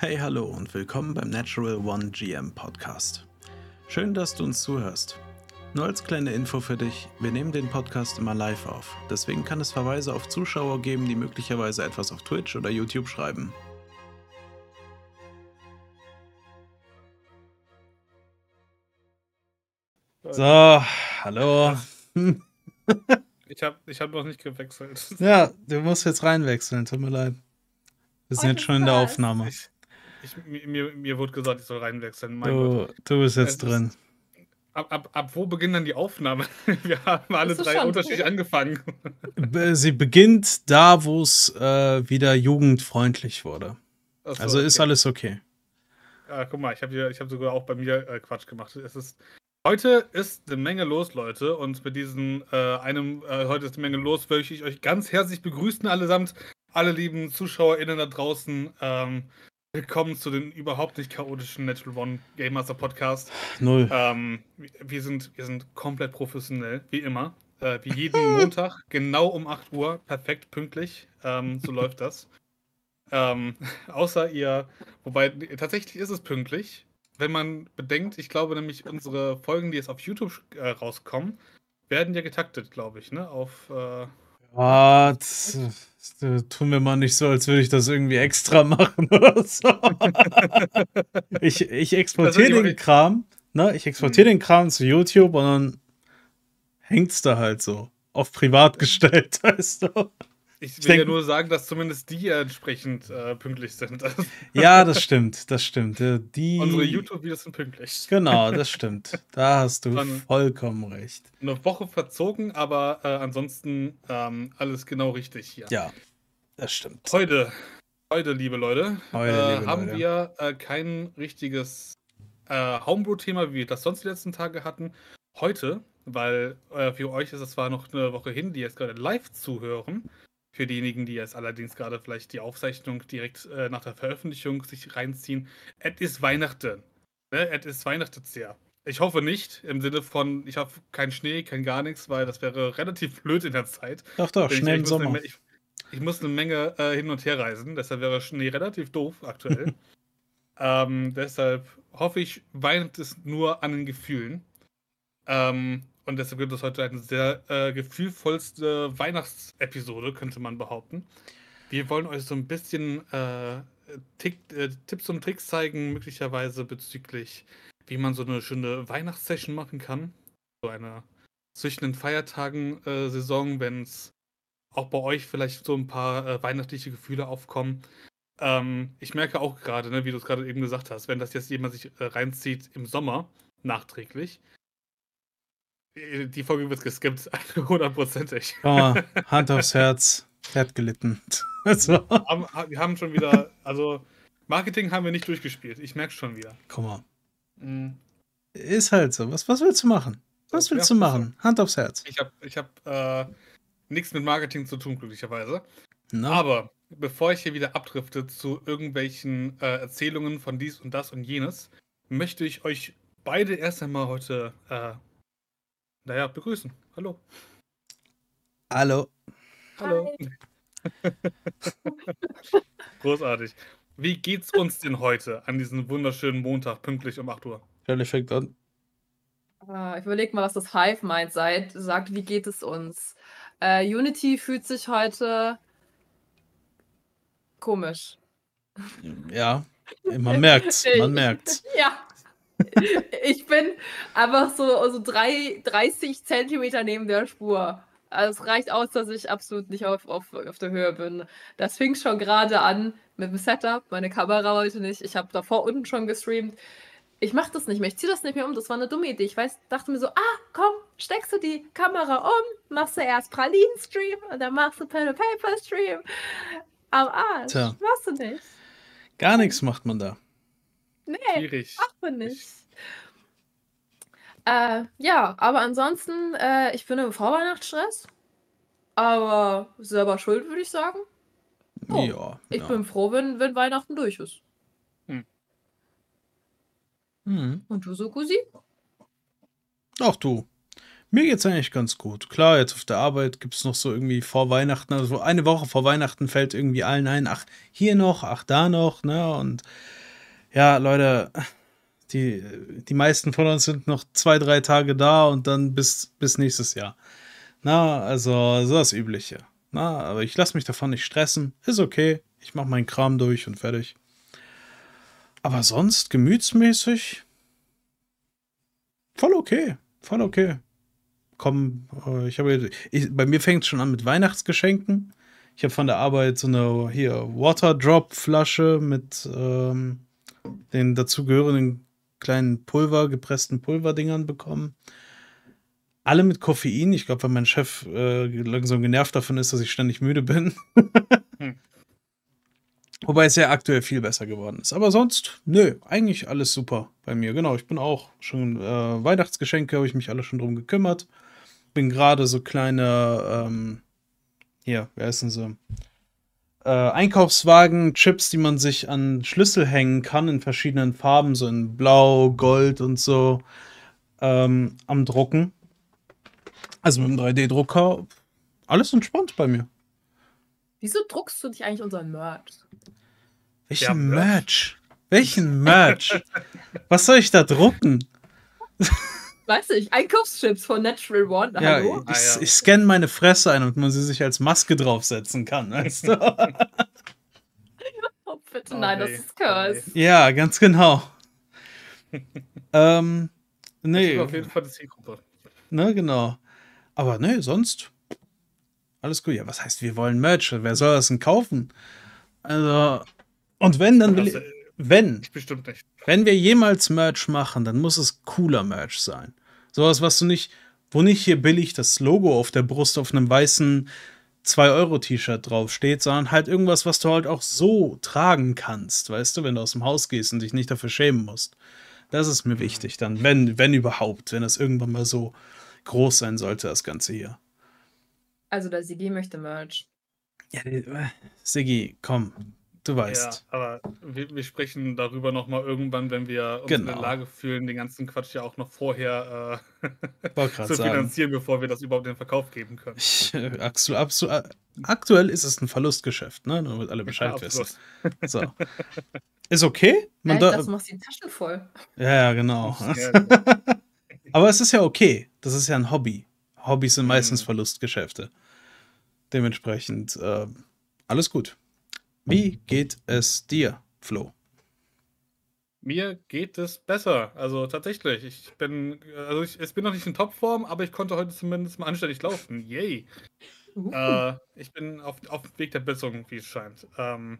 Hey, hallo und willkommen beim Natural One GM Podcast. Schön, dass du uns zuhörst. Nur als kleine Info für dich, wir nehmen den Podcast immer live auf. Deswegen kann es Verweise auf Zuschauer geben, die möglicherweise etwas auf Twitch oder YouTube schreiben. So, hallo. Ich habe ich hab noch nicht gewechselt. Ja, du musst jetzt reinwechseln, tut mir leid. Wir sind jetzt schon in der Aufnahme. Ich, ich, mir, mir wurde gesagt, ich soll reinwechseln. Mein Du, Gott. du bist jetzt Es drin. Ab, ab, ab wo beginnt dann die Aufnahme? Wir haben alle drei unterschiedlich cool. angefangen. Sie beginnt da, wo es äh, wieder jugendfreundlich wurde. Achso, Also ist okay. alles okay. Ja, guck mal, ich habe hier- ich hab sogar auch bei mir äh, Quatsch gemacht. Es ist, heute ist eine Menge los, Leute. Und mit diesem äh, einem, äh, heute ist eine Menge los, möchte ich euch ganz herzlich begrüßen, allesamt. Alle lieben ZuschauerInnen da draußen. Ähm, willkommen zu den überhaupt nicht chaotischen Natural One Game Master Podcast. Null. Ähm, wir, sind, wir sind komplett professionell, wie immer. Äh, wie jeden Montag, genau um 8 Uhr, perfekt pünktlich. Ähm, so läuft das. Ähm, außer ihr, wobei tatsächlich ist es pünktlich, wenn man bedenkt, ich glaube nämlich, unsere Folgen, die jetzt auf YouTube äh, rauskommen, werden ja getaktet, glaube ich, ne? Auf. Äh, Ah, das tun wir mal nicht so, als würde ich das irgendwie extra machen oder so. ich, ich exportiere Also, den Kram, ne? Ich exportiere den Kram zu YouTube und dann hängt's da halt so. Auf privat gestellt, weißt du? Ich will Ich denk- ja nur sagen, dass zumindest die entsprechend äh, pünktlich sind. Ja, das stimmt, das stimmt. Äh, Die, unsere YouTube-Videos sind pünktlich. Genau, das stimmt. Da hast du Dann- vollkommen recht. Eine Woche verzogen, aber äh, ansonsten ähm, alles genau richtig hier. Ja, das stimmt. Heute, heute, liebe Leute, Heute, äh, liebe haben Leute. wir äh, kein richtiges äh, Homebrew-Thema, wie wir das sonst die letzten Tage hatten. Heute, weil für euch ist es zwar noch eine Woche hin, die jetzt gerade live zuhören. Für diejenigen, die jetzt allerdings gerade vielleicht die Aufzeichnung direkt äh, nach der Veröffentlichung sich reinziehen. Es ist Weihnachten. Ne? Es ist Weihnachten sehr. Ich hoffe nicht, im Sinne von, ich habe keinen Schnee, kein gar nichts, weil das wäre relativ blöd in der Zeit. Doch, doch, Denn ich- schnell ich im Sommer. Me- Ich, ich muss eine Menge äh, hin und her reisen, deshalb wäre Schnee relativ doof aktuell. ähm, deshalb hoffe ich, weint es nur an den Gefühlen. Ähm, und deshalb wird es heute eine sehr äh, gefühlvollste Weihnachtsepisode, könnte man behaupten. Wir wollen euch so ein bisschen äh, Tick, äh, Tipps und Tricks zeigen, möglicherweise bezüglich, wie man so eine schöne Weihnachtssession machen kann. So eine zwischen den Feiertagen äh, wenn es auch bei euch vielleicht so ein paar äh, weihnachtliche Gefühle aufkommen. Ähm, ich merke auch gerade, ne, wie du es gerade eben gesagt hast, wenn das jetzt jemand sich äh, reinzieht im Sommer, nachträglich, die Folge wird geskippt, hundertprozentig. Komm mal, Hand aufs Herz. Er hat gelitten. Also, Wir haben schon wieder, also Marketing haben wir nicht durchgespielt. Ich merke schon wieder. guck mal. Mhm. Ist halt so. Was, was willst du machen? Was Ja, willst du ist machen? Hand aufs Herz. Ich habe ich hab, äh, nichts mit Marketing zu tun, glücklicherweise. Na? Aber bevor ich hier wieder abdrifte zu irgendwelchen äh, Erzählungen von dies und das und jenes, möchte ich euch beide erst einmal heute, äh, naja, begrüßen. Hallo. Hallo. Hallo. Großartig. Wie geht's uns denn heute an diesem wunderschönen Montag, pünktlich um 8 Uhr? Stell fängt an. Äh, ich überlege mal, was das Hive meint, seid, sagt, wie geht es uns? Äh, Unity fühlt sich heute komisch. Ja, man merkt's. Man merkt's. Ja. Ich bin einfach so, so drei, 30 Zentimeter neben der Spur. Also es reicht aus, dass ich absolut nicht auf, auf, auf der Höhe bin. Das fing schon gerade an mit dem Setup. Meine Kamera wollte nicht. Ich habe davor unten schon gestreamt. Ich mache das nicht mehr. Ich ziehe das nicht mehr um. Das war eine dumme Idee. Ich weiß, dachte mir so, ah, komm, steckst du die Kamera um, machst du erst Pralinen-Stream und dann machst du Pen-and-Paper-Stream. Am Arsch. Tja. Machst du nicht. Gar nichts macht man da. Nee. Schwierig. Macht nicht. Äh, ja, aber ansonsten, äh, ich bin im Vorweihnachtsstress. Aber selber schuld, würde ich sagen. Oh, ja. Ich ja. bin froh, wenn, wenn Weihnachten durch ist. Mhm. Und du so, Gusi? Auch du. Mir geht's eigentlich ganz gut. Klar, jetzt auf der Arbeit gibt's noch so irgendwie vor Weihnachten, also eine Woche vor Weihnachten fällt irgendwie allen ein, ach, hier noch, ach, da noch, ne? Und ja, Leute, die, die meisten von uns sind noch zwei, drei Tage da und dann bis, bis nächstes Jahr. Na, also, so das Übliche. Na, aber ich lasse mich davon nicht stressen. Ist okay. Ich mache meinen Kram durch und fertig. Aber sonst, gemütsmäßig, voll okay. Voll okay komm, äh, ich habe, bei mir fängt es schon an mit Weihnachtsgeschenken. Ich habe von der Arbeit so eine hier Waterdrop-Flasche mit ähm, den dazugehörigen kleinen Pulver, gepressten Pulverdingern bekommen. Alle mit Koffein. Ich glaube, weil mein Chef äh, langsam genervt davon ist, dass ich ständig müde bin. hm. Wobei es ja aktuell viel besser geworden ist. Aber sonst, nö, eigentlich alles super bei mir. Genau, ich bin auch schon äh, Weihnachtsgeschenke, habe ich mich alle schon drum gekümmert bin gerade so kleine, ähm, hier, wer ist denn so? Äh, Einkaufswagen, Chips, die man sich an Schlüssel hängen kann in verschiedenen Farben, so in Blau, Gold und so, ähm, am Drucken. Also mit dem 3D-Drucker, alles entspannt bei mir. Wieso druckst du dich eigentlich unseren Merch? Welchen ja, Merch? Welchen Merch? Was soll ich da drucken? Weiß ich, Einkaufschips von Natural One. Ja, Hallo? Ich, ah, ja. ich scanne meine Fresse ein und man sie sich als Maske draufsetzen kann. Weißt du? oh, bitte, oh, nein, hey. das ist Curse. Ja, ganz genau. ähm, nee. Das auf jeden Fall die Zielgruppe. Ne, genau. Aber ne, sonst alles gut. Ja, was heißt, wir wollen Merch? Wer soll das denn kaufen? Also, und wenn, dann will ich, wenn. Ich bestimmt nicht. Wenn wir jemals Merch machen, dann muss es cooler Merch sein. Sowas, was du nicht, wo nicht hier billig das Logo auf der Brust auf einem weißen 2-Euro-T-Shirt draufsteht, sondern halt irgendwas, was du halt auch so tragen kannst, weißt du, wenn du aus dem Haus gehst und dich nicht dafür schämen musst. Das ist mir wichtig dann, wenn, wenn überhaupt, wenn das irgendwann mal so groß sein sollte, das Ganze hier. Also der Sigi möchte Merch. Ja, äh, Sigi, komm, Du weißt. Ja, aber wir, wir sprechen darüber nochmal irgendwann, wenn wir uns genau. in der genau. Lage fühlen, den ganzen Quatsch ja auch noch vorher äh, zu finanzieren, bevor wir das überhaupt in den Verkauf geben können. Ich, äh, absolut, aktuell ist es ein Verlustgeschäft, ne? Damit alle Bescheid ja, wissen. So. Ist okay. Man ja, das machst die Taschen voll. Ja, ja, genau. aber es ist ja okay. Das ist ja ein Hobby. Hobbys sind meistens mhm. Verlustgeschäfte. Dementsprechend äh, alles gut. Wie geht es dir, Flo? Mir geht es besser. Also tatsächlich. Ich bin, also ich, ich bin noch nicht in Topform, aber ich konnte heute zumindest mal anständig laufen. Yay. Uh. Äh, ich bin auf, auf dem Weg der Besserung, wie es scheint. Ähm,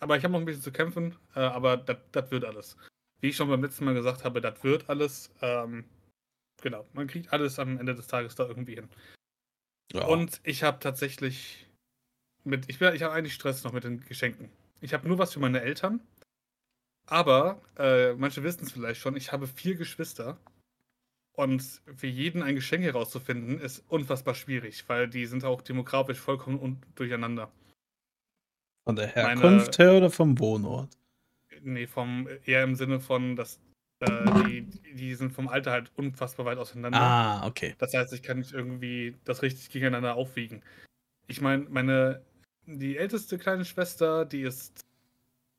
aber ich habe noch ein bisschen zu kämpfen, äh, aber das wird alles. Wie ich schon beim letzten Mal gesagt habe, das wird alles. Ähm, genau, man kriegt alles am Ende des Tages da irgendwie hin. Ja. Und ich habe tatsächlich mit, ich, ich habe eigentlich Stress noch mit den Geschenken. Ich habe nur was für meine Eltern. Aber, äh, manche wissen es vielleicht schon, ich habe vier Geschwister. Und für jeden ein Geschenk herauszufinden, ist unfassbar schwierig, weil die sind auch demografisch vollkommen durcheinander. Von der Herkunft Meine, her oder vom Wohnort? Nee, vom, eher im Sinne von, dass äh, die, die sind vom Alter halt unfassbar weit auseinander. Ah, okay. Das heißt, ich kann nicht irgendwie das richtig gegeneinander aufwiegen. Ich meine, meine die älteste kleine Schwester, die ist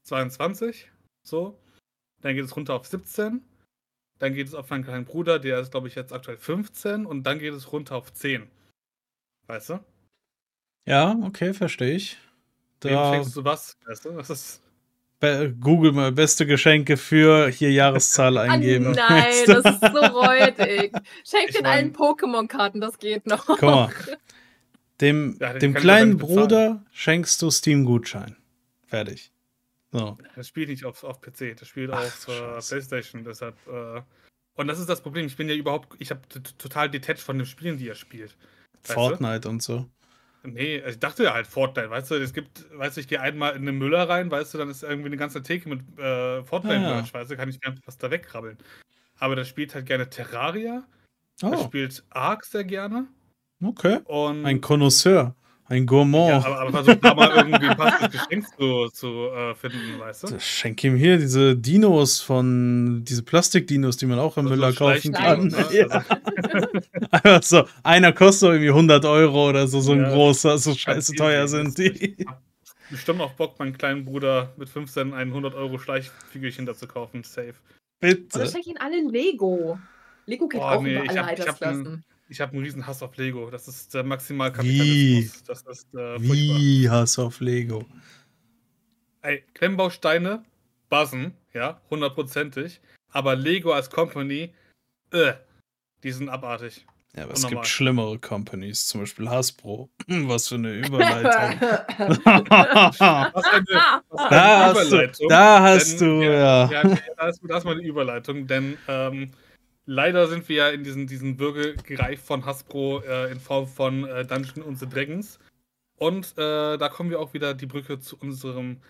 22, so. Dann geht es runter auf 17. Dann geht es auf meinen kleinen Bruder, der ist, glaube ich, jetzt aktuell 15. Und dann geht es runter auf 10. Weißt du? Ja, okay, verstehe ich. Da Wem schenkst du was? Weißt du, das ist. Google mal beste Geschenke für hier Jahreszahl eingeben. Oh nein, das ist so räudig. Schenk den allen Pokémon-Karten, das geht noch. Guck mal. Dem, ja, dem kleinen Bruder schenkst du Steam-Gutschein. Fertig. So. Das spielt nicht auf, auf PC, das spielt Ach, auf äh, PlayStation. Deshalb. Äh, und das ist das Problem. Ich bin ja überhaupt. Ich habe total detached von den Spielen, die er spielt. Fortnite du? und so. Nee, ich dachte ja halt Fortnite, weißt du, es gibt, weißt du, ich gehe einmal in den Müller rein, weißt du, dann ist irgendwie eine ganze Theke mit äh, Fortnite-Merch, ja. weißt du, kann ich gerne was da wegkrabbeln. Aber der spielt halt gerne Terraria, oh. er spielt Ark sehr gerne Okay. Und Ein Connoisseur. Ein Gourmand. Ja, aber, aber versuch da mal irgendwie ein passendes Geschenk zu, zu äh, finden, weißt du? Schenk ihm hier diese Dinos von, diese Plastikdinos, die man auch im Also Müller kaufen kann. ne? Ja. Einfach so, einer kostet irgendwie 100 Euro oder so, so ein Ja. großer, so scheiße teuer sind die. Bestimmt auch Bock, meinen kleinen Bruder mit 15 ein 100 Euro Schleichfigürchen dazu kaufen. Safe. Oder Bitte. schenk ihnen alle Lego. Lego geht Boah, auch nee, über ich alle hab Altersklassen. Ich habe einen riesen Hass auf Lego. Das ist der Wie? Maximalkapitalismus. Das ist äh, furchtbar. Wie Hass auf Lego? Ey, Klemmbausteine, buzzen, ja, hundertprozentig. Aber Lego als Company, äh, die sind abartig. Ja, aber es gibt schlimmere Companies, zum Beispiel Hasbro. Was für eine Überleitung. Was eine, was eine da, hast du, Überleitung. da hast Denn du, ja. Ja, okay, da ist, da ist mal eine Überleitung, denn ähm, leider sind wir ja in diesen, diesen Würgegreif von Hasbro äh, in Form von äh, Dungeon und the Dragons. Und äh, da kommen wir auch wieder die Brücke zu unserem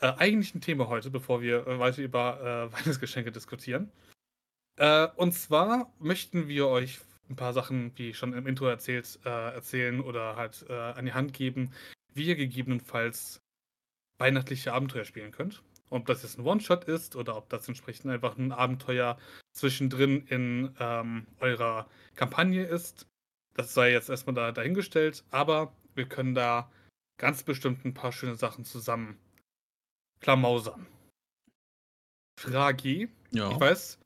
äh, eigentlichen Thema heute, bevor wir äh, weiter über äh, Weihnachtsgeschenke diskutieren. Und zwar möchten wir euch ein paar Sachen, wie schon im Intro erzählt, äh, erzählen oder halt an die Hand geben, wie ihr gegebenenfalls weihnachtliche Abenteuer spielen könnt. Ob das jetzt ein One-Shot ist oder ob das entsprechend einfach ein Abenteuer zwischendrin in ähm, eurer Kampagne ist, das sei jetzt erstmal da, dahingestellt, aber wir können da ganz bestimmt ein paar schöne Sachen zusammen klamausern. Frage, ja. ich weiß,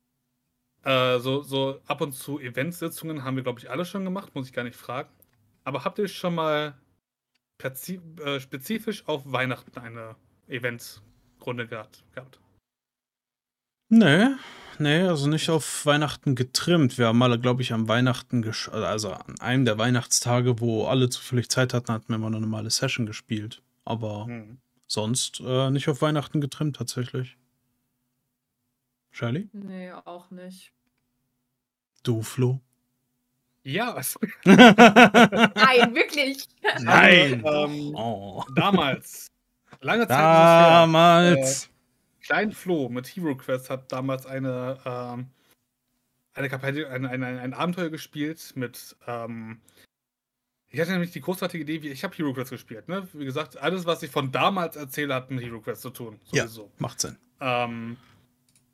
äh, so, so ab und zu Eventsitzungen haben wir, glaube ich, alle schon gemacht, muss ich gar nicht fragen. Aber habt ihr schon mal äh, spezifisch auf Weihnachten eine Eventrunde gehabt? gehabt? Nee, nee, also nicht auf Weihnachten getrimmt. Wir haben mal, glaube ich, am Weihnachten, gesch- also an einem der Weihnachtstage, wo alle zufällig Zeit hatten, hatten wir mal eine normale Session gespielt. Aber Hm. sonst äh, nicht auf Weihnachten getrimmt, tatsächlich. Shirley? Nee, auch nicht. Du, Flo? Ja, Nein, wirklich. Nein! ähm, Oh. damals, lange Zeit Damals! Klein Flo mit Hero Quest hat damals eine, ähm, eine Kampagne, ein, ein, ein, ein Abenteuer gespielt mit. Ähm, ich hatte nämlich die großartige Idee, wie ich habe Hero Quest gespielt. Ne? Wie gesagt, alles, was ich von damals erzähle, hat mit Hero Quest zu tun. Ja. Sowieso. Macht Sinn. Ähm,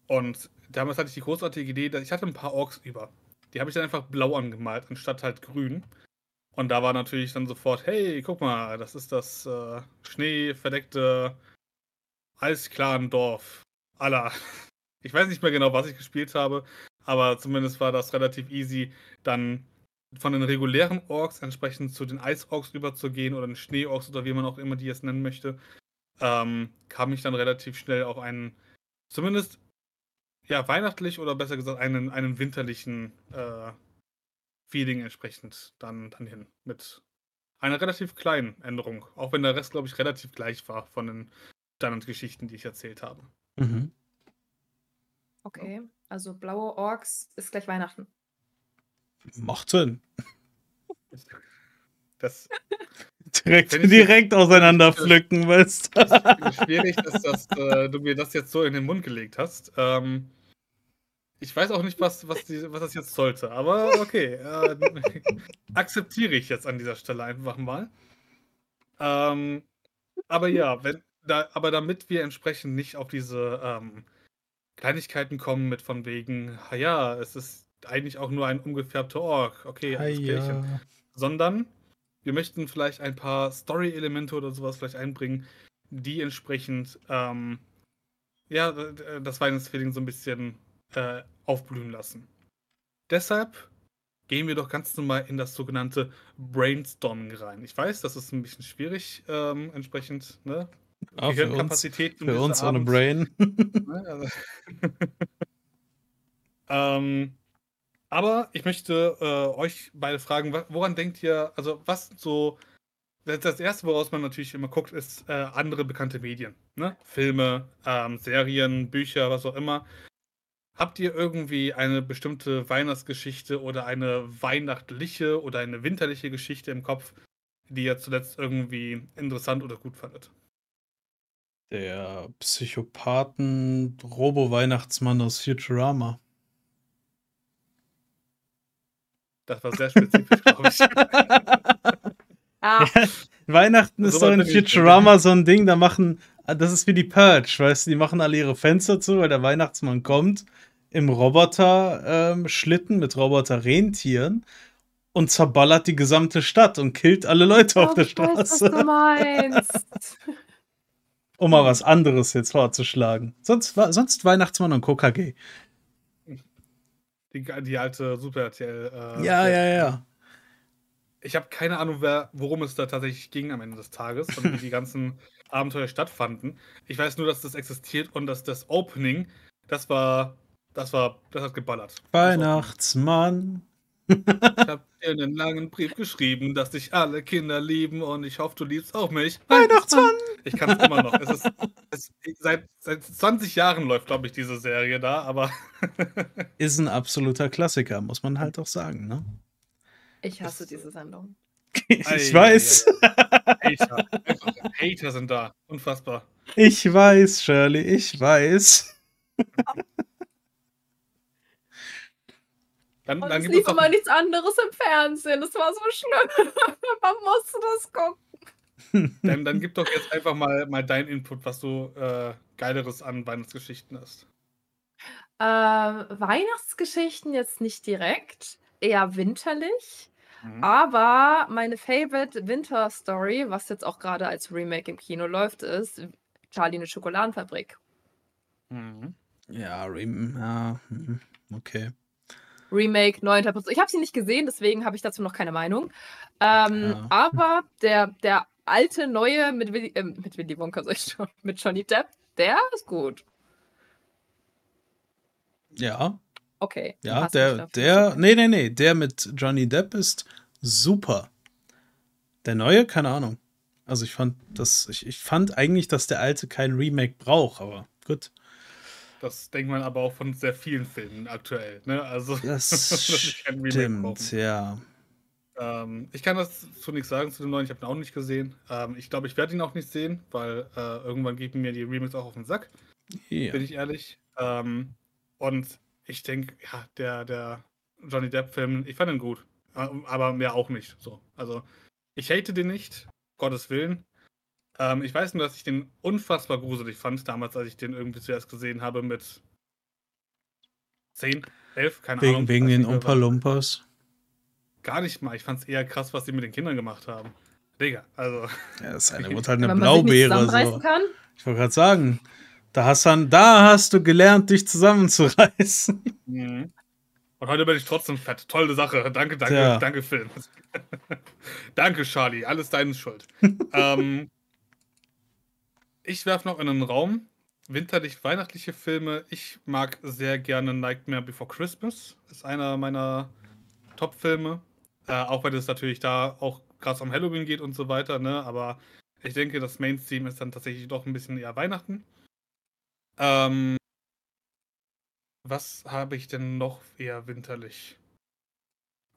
und damals hatte ich die großartige Idee, dass ich hatte ein paar Orks über. Die habe ich dann einfach blau angemalt, anstatt halt grün. Und da war natürlich dann sofort, hey, guck mal, das ist das äh, schneeverdeckte eisklaren Dorf. Aller. Ich weiß nicht mehr genau, was ich gespielt habe, aber zumindest war das relativ easy, dann von den regulären Orks entsprechend zu den Eisorks überzugehen oder den Schneeorks oder wie man auch immer die jetzt nennen möchte. Ähm, kam ich dann relativ schnell auf einen, zumindest ja, weihnachtlich oder besser gesagt, einen, einen winterlichen äh, Feeling entsprechend dann, dann hin. Mit einer relativ kleinen Änderung. Auch wenn der Rest, glaube ich, relativ gleich war von den Standardgeschichten, die ich erzählt habe. Mhm. Okay, also blaue Orks ist gleich Weihnachten. Macht Sinn. Das Direkt, direkt auseinander pflücken, weißt du? ist schwierig, dass, das, äh, du mir das jetzt so in den Mund gelegt hast. Ähm, ich weiß auch nicht, was, was, die, was das jetzt sollte, aber okay. Äh, akzeptiere ich jetzt an dieser Stelle einfach mal. Ähm, aber ja, wenn, da, aber damit wir entsprechend nicht auf diese ähm, Kleinigkeiten kommen mit von wegen, "Ha ja, es ist eigentlich auch nur ein umgefärbter Ork, okay, alles Klärchen ja. sondern wir möchten vielleicht ein paar Story-Elemente oder sowas vielleicht einbringen, die entsprechend ähm, ja, das Weihnachtsfeeling so ein bisschen äh, aufblühen lassen. Deshalb gehen wir doch ganz normal in das sogenannte Brainstorming rein. Ich weiß, das ist ein bisschen schwierig, ähm, entsprechend, ne? Ah, für uns, für uns ohne. Brain. Ne, also ähm, aber ich möchte äh, euch beide fragen, woran denkt ihr, also was so, das, das Erste, woraus man natürlich immer guckt, ist äh, andere bekannte Medien. Ne? Filme, ähm, Serien, Bücher, was auch immer. Habt ihr irgendwie eine bestimmte Weihnachtsgeschichte oder eine weihnachtliche oder eine winterliche Geschichte im Kopf, die ihr zuletzt irgendwie interessant oder gut fandet? Der Psychopathen-Robo-Weihnachtsmann aus Futurama. Das war sehr spezifisch, glaube ich. Ah, Weihnachten ist doch in Futurama so ein Ding, da machen, das ist wie die Purge, weißt du, die machen alle ihre Fenster zu, weil der Weihnachtsmann kommt im Roboter-Schlitten ähm, mit Roboter-Rentieren und zerballert die gesamte Stadt und killt alle Leute oh, auf der Straße. Weiß, was du meinst. um mal was anderes jetzt vorzuschlagen. Sonst, sonst Weihnachtsmann und KKG. Die, die alte Super RTL. Äh, ja, ja, ja. Ich habe keine Ahnung, wer, worum es da tatsächlich ging am Ende des Tages und wie die ganzen Abenteuer stattfanden. Ich weiß nur, dass das existiert und dass das Opening, das war, das war, das hat geballert. Weihnachtsmann. Ich habe dir einen langen Brief geschrieben, dass dich alle Kinder lieben und ich hoffe, du liebst auch mich. Weihnachtsmann! Ich kann es immer noch. Es ist, es, seit, seit 20 Jahren läuft, glaube ich, diese Serie da, aber. ist ein absoluter Klassiker, muss man halt auch sagen, ne? Ich hasse das, diese Sendung. ich ei, weiß. Hater. Hater sind da. Unfassbar. Ich weiß, Shirley, ich weiß. Dann, und dann es lief immer nichts anderes im Fernsehen. Das war so schlimm. Man musste das gucken. Dann, dann gib doch jetzt einfach mal, mal deinen Input, was du äh, Geileres an Weihnachtsgeschichten hast. Äh, Weihnachtsgeschichten jetzt nicht direkt, eher winterlich. Mhm. Aber meine Favorite Winter Story, was jetzt auch gerade als Remake im Kino läuft, ist Charlie eine Schokoladenfabrik. Mhm. Ja, ja, hm, okay. Remake, neue Interpretation. Ich habe sie nicht gesehen, deswegen habe ich dazu noch keine Meinung. Ähm, ja. Aber der, der alte, neue mit Willy, äh, mit Willy Wonka, sag ich schon, mit Johnny Depp, der ist gut. Ja. Okay. Ja, der, der, nee, nee, nee, der mit Johnny Depp ist super. Der neue, keine Ahnung. Also ich fand das, ich, ich fand eigentlich, dass der alte kein Remake braucht, aber gut. Das denkt man aber auch von sehr vielen Filmen aktuell. Ne? Also, das, das stimmt, ja. Ähm, ich kann das zu nichts sagen zu dem neuen, ich habe ihn auch nicht gesehen. Ähm, ich glaube, ich werde ihn auch nicht sehen, weil äh, irgendwann geben mir die Remakes auch auf den Sack. Ja. Bin ich ehrlich. Ähm, und ich denke, ja, der, der Johnny Depp-Film, ich fand ihn gut. Äh, aber mehr auch nicht. So. Also, ich hate den nicht, Gottes Willen. Ähm, ich weiß nur, dass ich den unfassbar gruselig fand, damals, als ich den irgendwie zuerst gesehen habe mit 10, 11, keine wegen, Ahnung. Wegen den Umpa Lumpas? Gar nicht mal. Ich fand es eher krass, was sie mit den Kindern gemacht haben. Digga, also. Ja, das eine wurde halt eine Blaubeere. So. Kann. Ich wollte gerade sagen, da hast, dann, da hast du gelernt, dich zusammenzureißen. Mhm. Und heute bin ich trotzdem fett. Tolle Sache. Danke, danke, ja. danke, Film. danke, Charlie. Alles deine Schuld. ähm, ich werfe noch in den Raum. Winterlich weihnachtliche Filme. Ich mag sehr gerne Nightmare Before Christmas. Ist einer meiner Top-Filme. Äh, auch wenn es natürlich da auch krass um Halloween geht und so weiter, ne? Aber ich denke, das Mainstream ist dann tatsächlich doch ein bisschen eher Weihnachten. Ähm, was habe ich denn noch eher winterlich?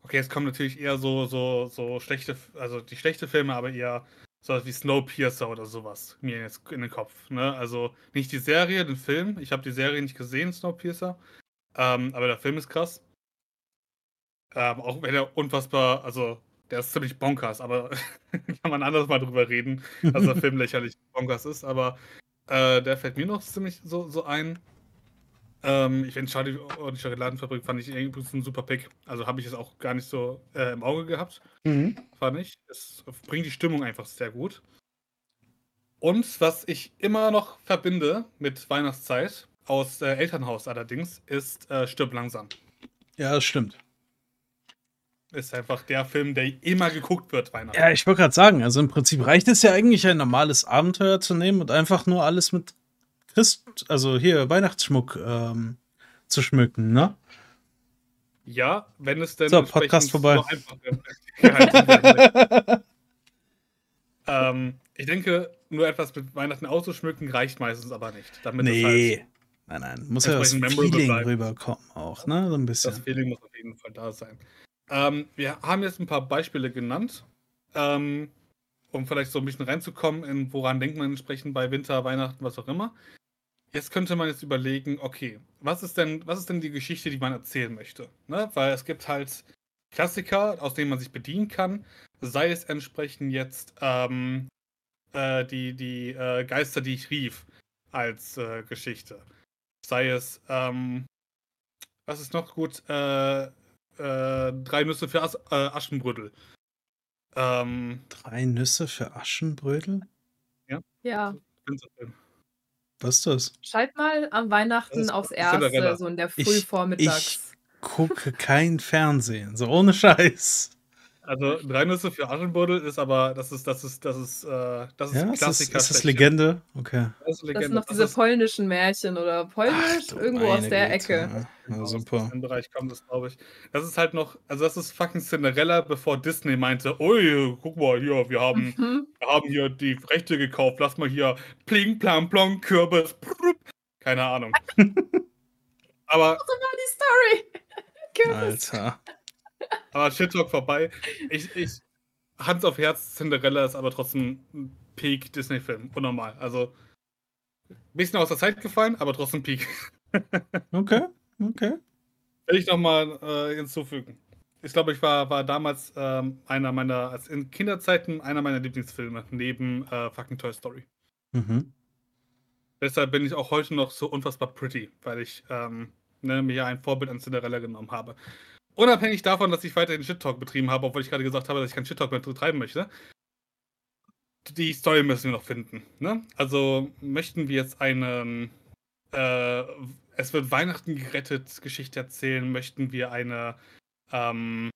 Okay, es kommen natürlich eher so, so, so schlechte, also die schlechte Filme, aber eher sowas wie Snowpiercer oder sowas mir jetzt in den Kopf. Ne? Also nicht die Serie, den Film. Ich habe die Serie nicht gesehen, Snowpiercer. Ähm, aber der Film ist krass. Ähm, auch wenn er unfassbar, also der ist ziemlich bonkers, aber kann man anders mal drüber reden, dass der Film lächerlich bonkers ist. Aber äh, der fällt mir noch ziemlich so, so ein. Ähm, ich finde Charlie und die Schokoladenfabrik fand ich übrigens ein super Pick. Also habe ich es auch gar nicht so äh, im Auge gehabt. Mhm. Fand ich. Es bringt die Stimmung einfach sehr gut. Und was ich immer noch verbinde mit Weihnachtszeit, aus äh, Elternhaus allerdings, ist äh, Stirb langsam. Ja, das stimmt. Ist einfach der Film, der immer geguckt wird, Weihnachten. Ja, ich wollte gerade sagen, also im Prinzip reicht es ja eigentlich, ein normales Abenteuer zu nehmen und einfach nur alles mit Christ, also hier Weihnachtsschmuck ähm, zu schmücken, ne? Ja, wenn es denn so, Podcast vorbei. So ähm, ich denke, nur etwas mit Weihnachten auszuschmücken reicht meistens aber nicht. Damit nee. Halt nein, nein. Muss ja das Feeling bleibt. rüberkommen auch, ne? So ein bisschen. Das Feeling muss auf jeden Fall da sein. Ähm, wir haben jetzt ein paar Beispiele genannt, ähm, um vielleicht so ein bisschen reinzukommen, in woran denkt man entsprechend bei Winter, Weihnachten, was auch immer. Jetzt könnte man jetzt überlegen, okay, was ist denn, was ist denn die Geschichte, die man erzählen möchte? Ne? Weil es gibt halt Klassiker, aus denen man sich bedienen kann, sei es entsprechend jetzt ähm, äh, die, die äh, Geister, die ich rief, als äh, Geschichte. Sei es, ähm, was ist noch gut? Äh, äh, drei Nüsse für As äh, Aschenbrödel. Ähm, drei Nüsse für Aschenbrödel? Ja. Ja. Was ist das? Schalt mal am Weihnachten aufs Erste, so in der Frühvormittags. Ich, ich gucke kein Fernsehen, so ohne Scheiß. Also drei Nüsse für Aschenbuddel ist aber, das ist, das ist, das ist, äh, das ist ja, Klassiker. Ist, ist das Legende? Okay. Das, ist Legende. das sind noch diese ist... polnischen Märchen oder polnisch, Ach, irgendwo aus der Güte. Ecke. Ja, ja super. Aus dem Bereich kommt das, glaube ich. Das ist halt noch, also das ist fucking Cinderella, bevor Disney meinte, ui, guck mal hier, wir haben, mhm. wir haben hier die Rechte gekauft, lass mal hier pling, plang, plong, Kürbis, prrup. keine Ahnung. aber. Das war die Story. Kürbis. Alter. Aber Shit Talk vorbei. Ich, ich, Hans auf Herz, Cinderella ist aber trotzdem ein Peak Disney-Film. Unnormal. Also, ein bisschen aus der Zeit gefallen, aber trotzdem Peak. okay, okay. Will ich nochmal äh, hinzufügen. Ich glaube, ich war, war damals ähm, einer meiner, als in Kinderzeiten, einer meiner Lieblingsfilme, neben äh, fucking Toy Story. Mhm. Deshalb bin ich auch heute noch so unfassbar pretty, weil ich ähm, ne, mir ja ein Vorbild an Cinderella genommen habe. Unabhängig davon, dass ich weiterhin Shit-Talk betrieben habe, obwohl ich gerade gesagt habe, dass ich keinen Shit-Talk mehr betreiben möchte. Die Story müssen wir noch finden. Ne? Also möchten wir jetzt eine äh, Es wird Weihnachten gerettet Geschichte erzählen, möchten wir eine ähm,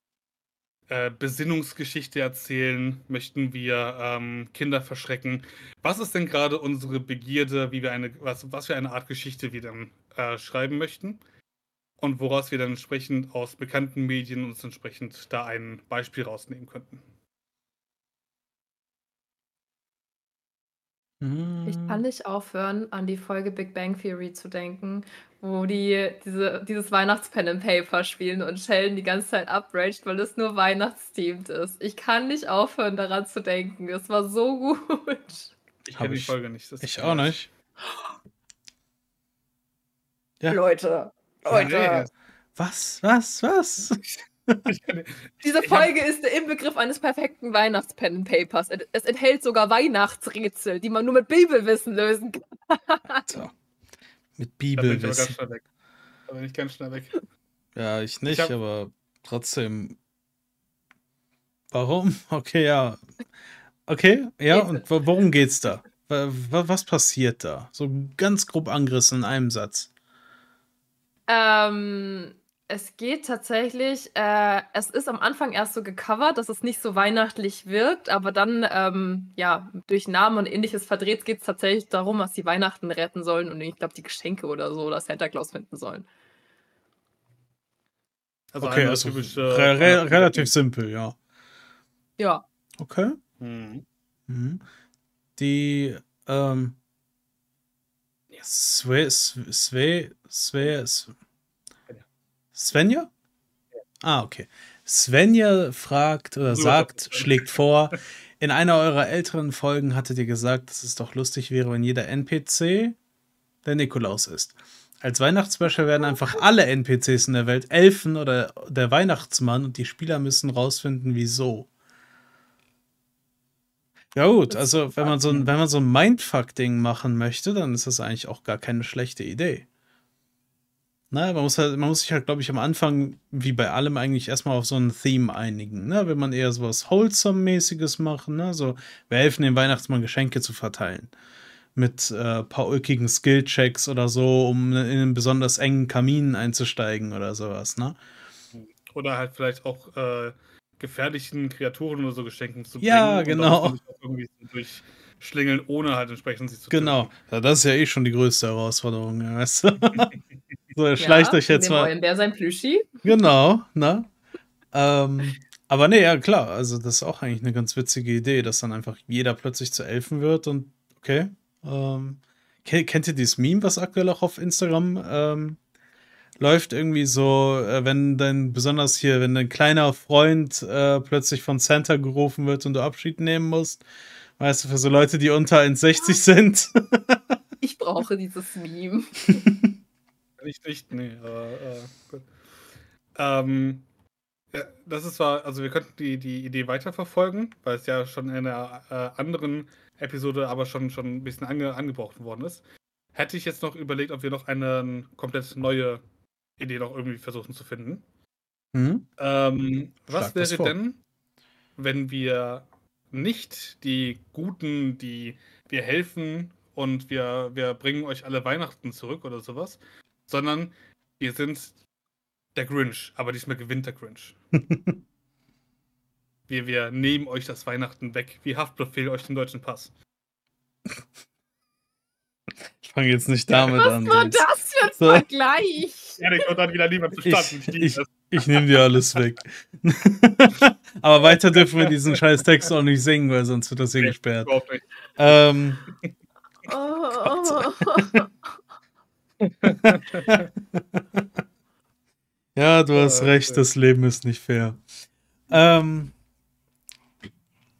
äh, Besinnungsgeschichte erzählen, möchten wir ähm, Kinder verschrecken. Was ist denn gerade unsere Begierde, wie wir eine, was, was für eine Art Geschichte wir dann äh, schreiben möchten? Und woraus wir dann entsprechend aus bekannten Medien uns entsprechend da ein Beispiel rausnehmen könnten. Ich kann nicht aufhören, an die Folge Big Bang Theory zu denken, wo die diese, dieses Weihnachts-Pen and Paper spielen und Sheldon die ganze Zeit upraged, weil es nur weihnachtsthemed ist. Ich kann nicht aufhören, daran zu denken. Es war so gut. Ich kenne die Folge nicht. ich auch nicht. Ja. Leute, Leute. Was, was, was? Diese Folge ist der Inbegriff eines perfekten Weihnachtspen Papers. Es enthält sogar Weihnachtsrätsel, die man nur mit Bibelwissen lösen kann. so. Mit Bibelwissen. Da bin ich ganz schnell weg. Da bin ich ganz schnell weg. Ja, ich nicht, ich aber trotzdem. Warum? Okay, ja. Okay, ja, und worum geht's da? Was passiert da? So ganz grob angerissen in einem Satz. Ähm, es geht tatsächlich, äh, es ist am Anfang erst so gecovert, dass es nicht so weihnachtlich wirkt, aber dann, ähm, ja, durch Namen und ähnliches verdreht geht es tatsächlich darum, dass sie Weihnachten retten sollen und ich glaube, die Geschenke oder so oder Santa Claus finden sollen. Also okay, also typische, re re relativ simpel, ja. Ja. Okay. Mhm. Mhm. Die, ähm, Sve, Sve, Sve, Svenja? Ah, okay. Svenja fragt oder sagt, schlägt vor, in einer eurer älteren Folgen hattet ihr gesagt, dass es doch lustig wäre, wenn jeder NPC der Nikolaus ist. Als Weihnachtsspecial werden einfach alle NPCs in der Welt Elfen oder der Weihnachtsmann und die Spieler müssen rausfinden, wieso. Ja gut, also wenn man so ein, wenn man so ein Mindfuck-Ding machen möchte, dann ist das eigentlich auch gar keine schlechte Idee. Na, man muss halt, man muss sich halt, glaube ich, am Anfang, wie bei allem, eigentlich erstmal auf so ein Theme einigen. Ne? Wenn man eher so was Wholesome-mäßiges machen, ne? So, wir helfen dem Weihnachtsmann Geschenke zu verteilen. Mit äh, paar ulkigen Skill-Checks oder so, um in einen besonders engen Kamin einzusteigen oder sowas, ne? Oder halt vielleicht auch äh, gefährlichen Kreaturen oder so Geschenken zu bringen. Ja, genau. irgendwie durchschlingeln, ohne halt entsprechend sie zu Genau. Ja, das ist ja eh schon die größte Herausforderung, ja, weißt du? so, ja, schleicht euch jetzt mal. Der sein Plüschi? Genau, ne? ähm, aber nee, ja, klar. Also, das ist auch eigentlich eine ganz witzige Idee, dass dann einfach jeder plötzlich zu Elfen wird und okay. Ähm, kennt ihr dieses Meme, was aktuell auch auf Instagram ähm, läuft irgendwie so, äh, wenn dein, besonders hier, wenn dein kleiner Freund äh, plötzlich von Santa gerufen wird und du Abschied nehmen musst. Weißt du, für so Leute, die unter 1,60 sind. ich brauche dieses Meme. nicht, nicht, nee, aber äh, gut. Ähm, Ja, das ist zwar, also wir könnten die, die Idee weiterverfolgen, weil es ja schon in einer äh, anderen Episode aber schon, schon ein bisschen ange, angebrochen worden ist. Hätte ich jetzt noch überlegt, ob wir noch eine komplett neue Idee noch irgendwie versuchen zu finden. Mhm. Ähm, was wäre denn, wenn wir nicht die Guten, die wir helfen und wir, wir bringen euch alle Weihnachten zurück oder sowas, sondern wir sind der Grinch, aber diesmal gewinnt der Grinch. wir, wir nehmen euch das Weihnachten weg, wie Haftbefehl euch den deutschen Pass. Ich fange jetzt nicht damit Was an. war sonst- das für ein So. Vergleich? Der hat wieder niemand verstanden. Ich, ich, das. ich nehme dir alles weg. Aber weiter dürfen wir diesen scheiß Text auch nicht singen, weil sonst wird das hier Nee, gesperrt. Ähm, Oh. ja, du hast Äh, recht, das Leben ist nicht fair. Ähm,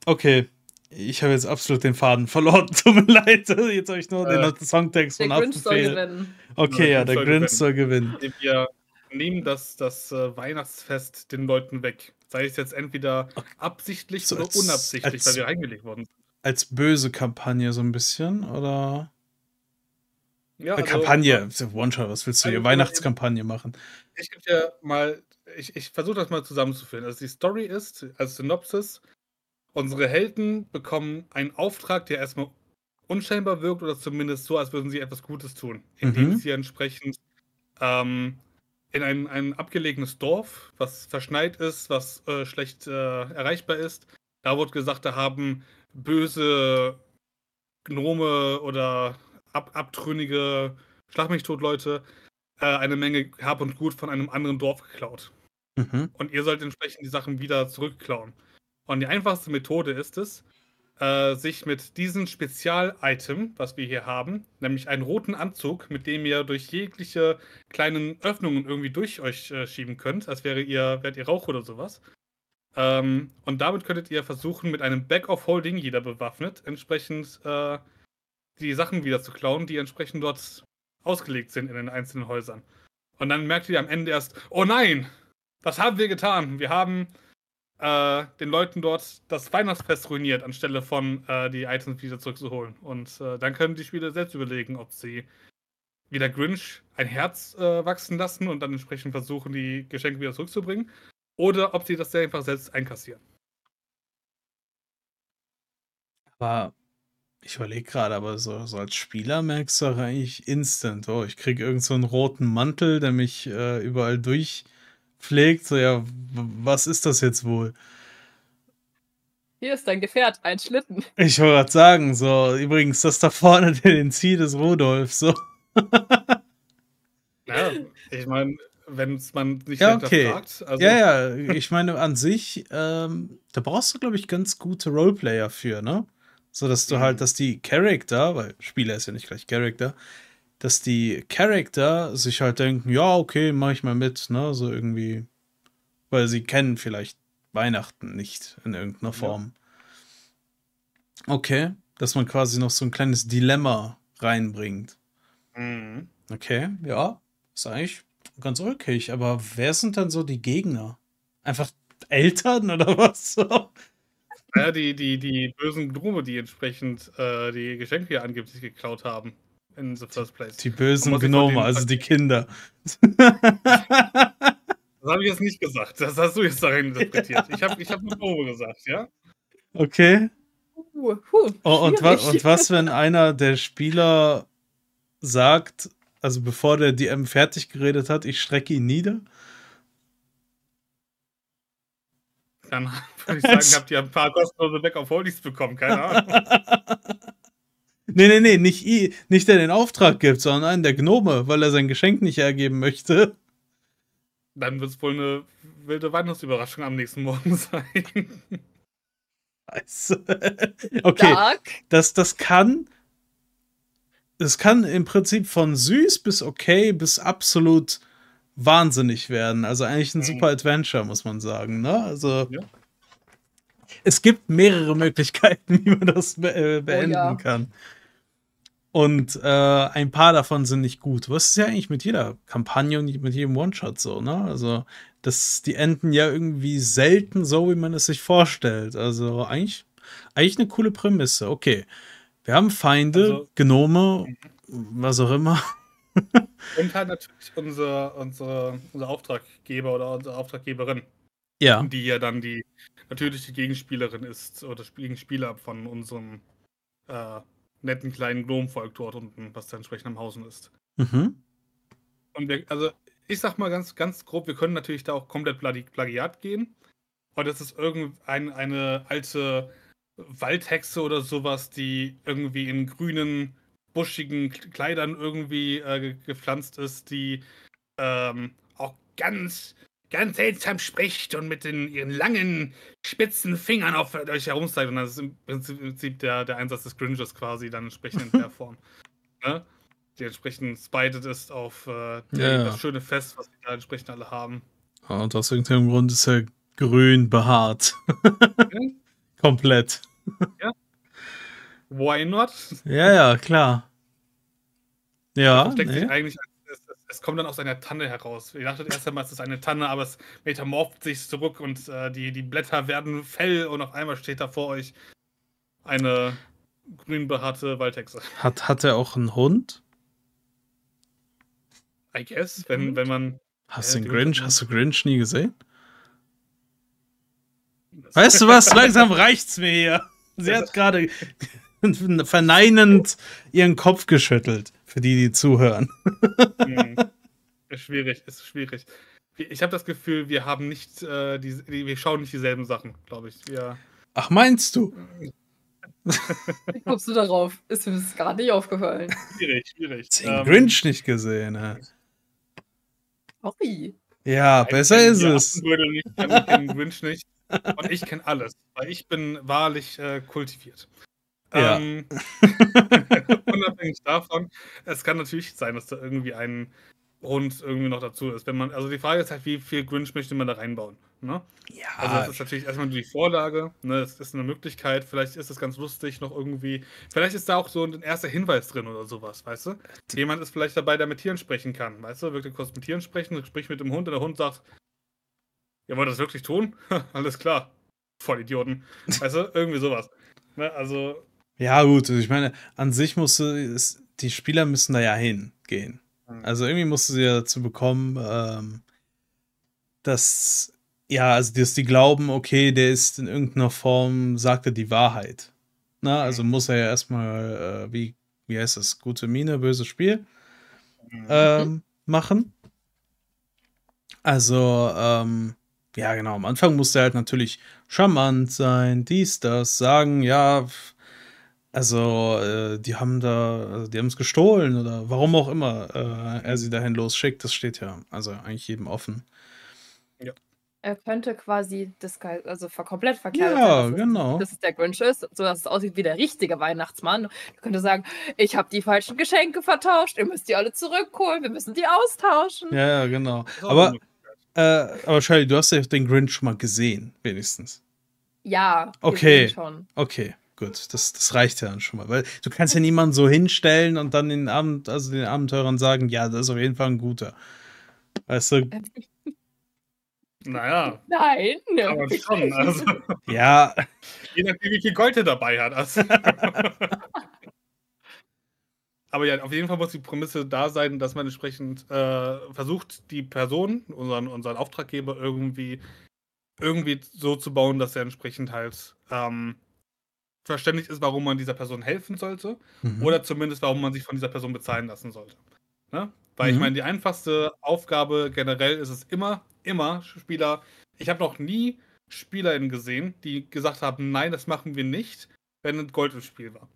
okay. Ich habe jetzt absolut den Faden verloren. Tut mir leid. Jetzt habe ich nur Äh, den Songtext Der von Grinch soll gewinnen. Okay, ja, der soll Grinch soll gewinnen. Wir nehmen das, das äh, Weihnachtsfest den Leuten weg. Sei es jetzt entweder absichtlich So oder als- unabsichtlich, als- weil wir reingelegt worden sind. Als böse Kampagne so ein bisschen, oder? Ja, also, Kampagne, One-Shot, was willst du hier? Also, Weihnachtskampagne machen. Ich gebe dir mal, ich, ich versuche das mal zusammenzuführen. Also die Story ist, als Synopsis, unsere Helden bekommen einen Auftrag, der erstmal unscheinbar wirkt oder zumindest so, als würden sie etwas Gutes tun, indem Mhm. sie entsprechend ähm, in ein, ein abgelegenes Dorf, was verschneit ist, was äh, schlecht äh, erreichbar ist, da wurde gesagt, da haben böse Gnome oder ab, abtrünnige Schlag mich tot Leute äh, eine Menge Hab und Gut von einem anderen Dorf geklaut. Mhm. Und ihr sollt entsprechend die Sachen wieder zurückklauen. Und die einfachste Methode ist es, äh, sich mit diesem Spezial-Item, was wir hier haben, nämlich einen roten Anzug, mit dem ihr durch jegliche kleinen Öffnungen irgendwie durch euch äh, schieben könnt, als wäre ihr, wärt ihr Rauch oder sowas. Ähm, und damit könntet ihr versuchen, mit einem Bag of Holding, jeder bewaffnet, entsprechend äh, die Sachen wieder zu klauen, die entsprechend dort ausgelegt sind in den einzelnen Häusern. Und dann merkt ihr am Ende erst, oh nein, was haben wir getan? Wir haben äh, den Leuten dort das Weihnachtsfest ruiniert, anstelle von äh, die Items wieder zurückzuholen. Und äh, dann können die Spieler selbst überlegen, ob sie wie der Grinch ein Herz äh, wachsen lassen und dann entsprechend versuchen, die Geschenke wieder zurückzubringen. Oder ob sie das einfach selbst einkassieren. Aber ich überlege gerade, aber so, so als Spieler merkst du eigentlich instant, oh, ich kriege irgend so einen roten Mantel, der mich äh, überall durchpflegt. So, ja, was ist das jetzt wohl? Hier ist dein Gefährt, ein Schlitten. Ich wollte gerade sagen, so, übrigens, das da vorne, der den zieht, ist Rudolf, so. Ja, ich meine, wenn es man nicht Ja, hinterfragt. okay. Also, Ja, ja, ich meine, an sich, ähm, da brauchst du, glaube ich, ganz gute Roleplayer für, ne? So, dass du Mhm. halt, dass die Charakter, weil Spieler ist ja nicht gleich Charakter, dass die Charakter sich halt denken, ja, okay, mach ich mal mit, ne? So irgendwie, weil sie kennen vielleicht Weihnachten nicht in irgendeiner Ja. Form. Okay, dass man quasi noch so ein kleines Dilemma reinbringt. Mhm. Okay, ja, ist eigentlich ganz ulkig, aber wer sind dann so die Gegner? Einfach Eltern oder was? So? Ja, die, die, die bösen Gnome, die entsprechend äh, die Geschenke hier angeblich geklaut haben. In the first place. Die bösen Gnome, also die Kinder. Das habe ich jetzt nicht gesagt. Das hast du jetzt darin interpretiert. Ich habe ich hab nur Gnome gesagt, ja? okay. Uh, huh, Oh, und, wa und was, wenn einer der Spieler sagt, also bevor der DM fertig geredet hat, ich strecke ihn nieder? Dann würde ich sagen, habt ihr ein paar kostenlose Back of Holdings bekommen. Keine Ahnung. Nee, nee, nee, nicht, i, nicht der den Auftrag gibt, sondern einen der Gnome, weil er sein Geschenk nicht hergeben möchte. Dann wird es wohl eine wilde Weihnachtsüberraschung am nächsten Morgen sein. Scheiße. Okay, Dark. das, das kann. Das kann im Prinzip von süß bis okay bis absolut wahnsinnig werden. Also eigentlich ein Mhm. super Adventure, muss man sagen. Ne? Also Ja. Es gibt mehrere Möglichkeiten, wie man das be äh, beenden ja. kann. Und äh, ein paar davon sind nicht gut. Was ist ja eigentlich mit jeder Kampagne und mit jedem One-Shot so, ne? Also, das, die enden ja irgendwie selten so, wie man es sich vorstellt. Also, eigentlich, eigentlich eine coole Prämisse. Okay. Wir haben Feinde, also, Genome, was auch immer. Und halt natürlich unsere, unsere, unser Auftraggeber oder unsere Auftraggeberin. Ja. Die ja dann die natürliche Gegenspielerin ist oder Gegenspieler von unserem äh, netten kleinen Gnomenvolk dort unten, was da entsprechend am Hausen ist. Mhm. Und wir, also ich sag mal ganz, ganz grob, wir können natürlich da auch komplett Plagiat gehen. Und das ist irgendeine eine alte Waldhexe oder sowas, die irgendwie in grünen, buschigen Kleidern irgendwie äh, gepflanzt ist, die ähm, auch ganz ganz seltsam spricht und mit den, ihren langen, spitzen Fingern auf euch herumzeigt. Und das ist im Prinzip der, der Einsatz des Gringes quasi dann entsprechend in der Form. Ne? Die entsprechend spited ist auf äh, ja, das schöne Fest, was die da entsprechend alle haben. Ja, und aus irgendeinem Grund ist er grün behaart. Komplett. Ja. Why not? Ja, ja, klar. Ja. Nee. sich eigentlich als es kommt dann aus einer Tanne heraus. Ich dachte erst einmal, es ist eine Tanne, aber es metamorpht sich zurück und äh, die, die Blätter werden fell und auf einmal steht da vor euch eine grün behaarte Waldhexe. Hat, hat er auch einen Hund? I guess, wenn, wenn man. Hast, äh, du Grinch, hast du Grinch nie gesehen? Weißt du was? Langsam reicht's mir hier. Sie hat gerade verneinend ihren Kopf geschüttelt, für die, die zuhören. Hm. Ist schwierig, ist schwierig. Ich habe das Gefühl, wir haben nicht, äh, die, wir schauen nicht dieselben Sachen, glaube ich. Wir Ach, meinst du? Wie kommst du darauf? Ist mir das gerade nicht aufgefallen. Schwierig, schwierig. Den ähm, Grinch nicht gesehen, ne? Sorry. Ja, besser ist es. Ich kenne den Grinch nicht. Und ich kenne alles, weil ich bin wahrlich äh, kultiviert. Ja. Ähm, unabhängig davon, es kann natürlich sein, dass da irgendwie ein Hund irgendwie noch dazu ist. Wenn man, also die Frage ist halt, wie viel Grinch möchte man da reinbauen? Ne? Ja. Also das ist natürlich erstmal die Vorlage, ne? Das ist eine Möglichkeit, vielleicht ist es ganz lustig noch irgendwie. Vielleicht ist da auch so ein erster Hinweis drin oder sowas, weißt du? Jemand ist vielleicht dabei, der mit Tieren sprechen kann, weißt du? Wirklich kurz mit Tieren sprechen, spricht mit dem Hund und der Hund sagt, ihr wollt das wirklich tun? Alles klar. Voll Idioten. Weißt du? Irgendwie sowas. Ne? Also ja, gut, also ich meine, an sich musste die Spieler müssen da ja hingehen. Mhm. Also irgendwie musst du sie ja dazu bekommen, ähm, dass, ja, also dass die glauben, okay, der ist in irgendeiner Form, sagt er die Wahrheit. Na, also mhm. muss er ja erstmal, äh, wie, wie heißt das, gute Miene, böses Spiel mhm. ähm, machen. Also, ähm, ja, genau, am Anfang musste er halt natürlich charmant sein, dies, das, sagen, ja, also, äh, die haben da, also die haben es gestohlen oder warum auch immer äh, er sie dahin losschickt, das steht ja also eigentlich jedem offen. Ja. Er könnte quasi das also komplett verkehrt Ja, sein, dass genau. Es, dass es der Grinch ist, sodass es aussieht wie der richtige Weihnachtsmann. Er könnte sagen, ich habe die falschen Geschenke vertauscht, ihr müsst die alle zurückholen, wir müssen die austauschen. Ja, ja, genau. Aber, äh, aber Charlie, du hast ja den Grinch schon mal gesehen, wenigstens. Ja, okay. Schon. Okay. Gut, das, das reicht ja dann schon mal. Weil du kannst ja niemanden so hinstellen und dann den Abend, also den Abenteurern sagen, ja, das ist auf jeden Fall ein guter. Weißt du? Naja. Nein. Aber schon, also. Ja. Je nachdem, wie viel Gold er dabei hat. Also. Aber ja, auf jeden Fall muss die Prämisse da sein, dass man entsprechend äh, versucht, die Person, unseren, unseren Auftraggeber irgendwie, irgendwie so zu bauen, dass er entsprechend halt ähm, verständlich ist, warum man dieser Person helfen sollte. Mhm. Oder zumindest, warum man sich von dieser Person bezahlen lassen sollte. Ne? Weil mhm. ich meine, die einfachste Aufgabe generell ist es immer, immer Spieler. Ich habe noch nie SpielerInnen gesehen, die gesagt haben, nein, das machen wir nicht, wenn Gold im Spiel war.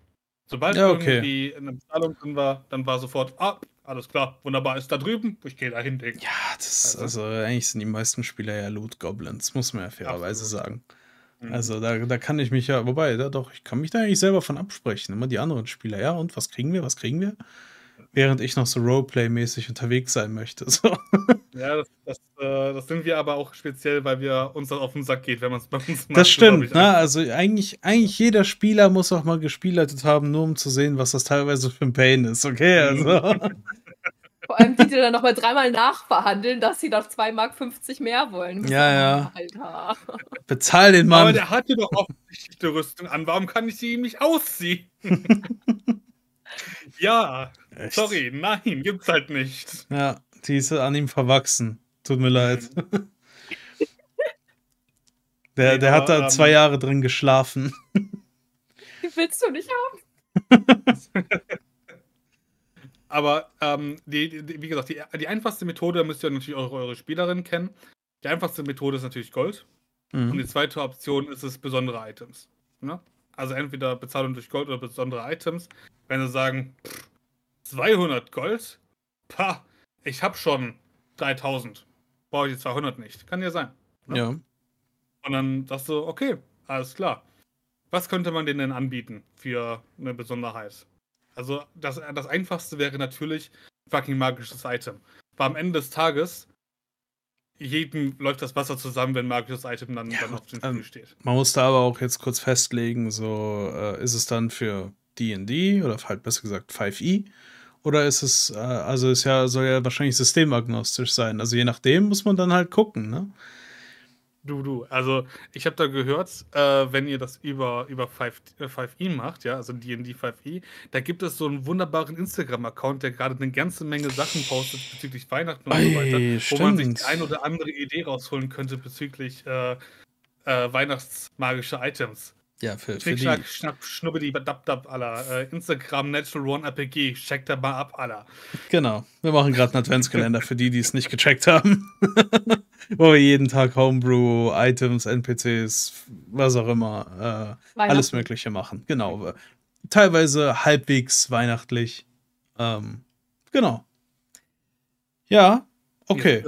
Sobald ja, okay. irgendwie eine Bezahlung drin war, dann war sofort, ah, alles klar, wunderbar, ist da drüben, ich gehe da hin. Ja, das, also, also eigentlich sind die meisten Spieler ja Loot Goblins, muss man ja fairerweise Absolut. sagen. Mhm. Also da, da kann ich mich ja, wobei, da doch, ich kann mich da eigentlich selber von absprechen. Immer die anderen Spieler, ja, und was kriegen wir, was kriegen wir? während ich noch so Roleplay-mäßig unterwegs sein möchte. So. Ja, das, das, äh, das, sind wir aber auch speziell, weil wir uns das auf den Sack geht, wenn man es bei uns macht. Das stimmt, ne? Also eigentlich, eigentlich jeder Spieler muss auch mal gespielert haben, nur um zu sehen, was das teilweise für ein Pain ist, okay? Also. Vor allem die, die dann nochmal dreimal nachverhandeln, dass sie doch 2,50 Mark mehr wollen. Ja, ja. Alter. Bezahl den Mann. Aber der hatte doch offensichtlich die Rüstung an. Warum kann ich sie ihm nicht ausziehen? ja, Echt? sorry, nein, gibt's halt nicht. Ja, die ist an ihm verwachsen. Tut mir leid. Der, der hat da ähm, zwei Jahre drin geschlafen. Die willst du nicht haben? Ähm, die, die, wie gesagt, die, die einfachste Methode, da müsst ihr natürlich eure, eure Spielerin kennen. Die einfachste Methode ist natürlich Gold. Mhm. Und die zweite Option ist es besondere Items. Ne? Also entweder Bezahlung durch Gold oder besondere Items. Wenn sie sagen, pff, 200 Gold, pah, ich habe schon 3000. Brauche ich die 200 nicht. Kann ja sein. Ne? Ja. Und dann sagst du, okay, alles klar. Was könnte man denen denn anbieten für eine Besonderheit? Also das, das Einfachste wäre natürlich fucking magisches Item. Aber am Ende des Tages, jedem läuft das Wasser zusammen, wenn magisches Item dann, ja, dann auf dem Spiel ähm, steht. Man muss da aber auch jetzt kurz festlegen, so äh, ist es dann für D&D oder halt besser gesagt 5e oder ist es, äh, also es ja, soll ja wahrscheinlich systemagnostisch sein. Also je nachdem muss man dann halt gucken, ne? Du, du. Also, ich habe da gehört, äh, wenn ihr das über, über 5, äh, 5e macht, ja, also DD 5e, da gibt es so einen wunderbaren Instagram-Account, der gerade eine ganze Menge Sachen postet bezüglich Weihnachten und Ei, so weiter, stimmt. wo man sich die ein oder andere Idee rausholen könnte bezüglich äh, äh, weihnachtsmagische Items. Ja, für, für Schnack, Schnack, Schnubbedi, Dab, Dab, aller. Äh, Instagram Natural One RPG, checkt da mal ab, aller. Genau. Wir machen gerade einen Adventskalender für die, die es nicht gecheckt haben. Wo wir jeden Tag Homebrew, Items, NPCs, was auch immer, äh, alles Mögliche machen. Genau. Teilweise halbwegs weihnachtlich. Ähm, genau. Ja, okay.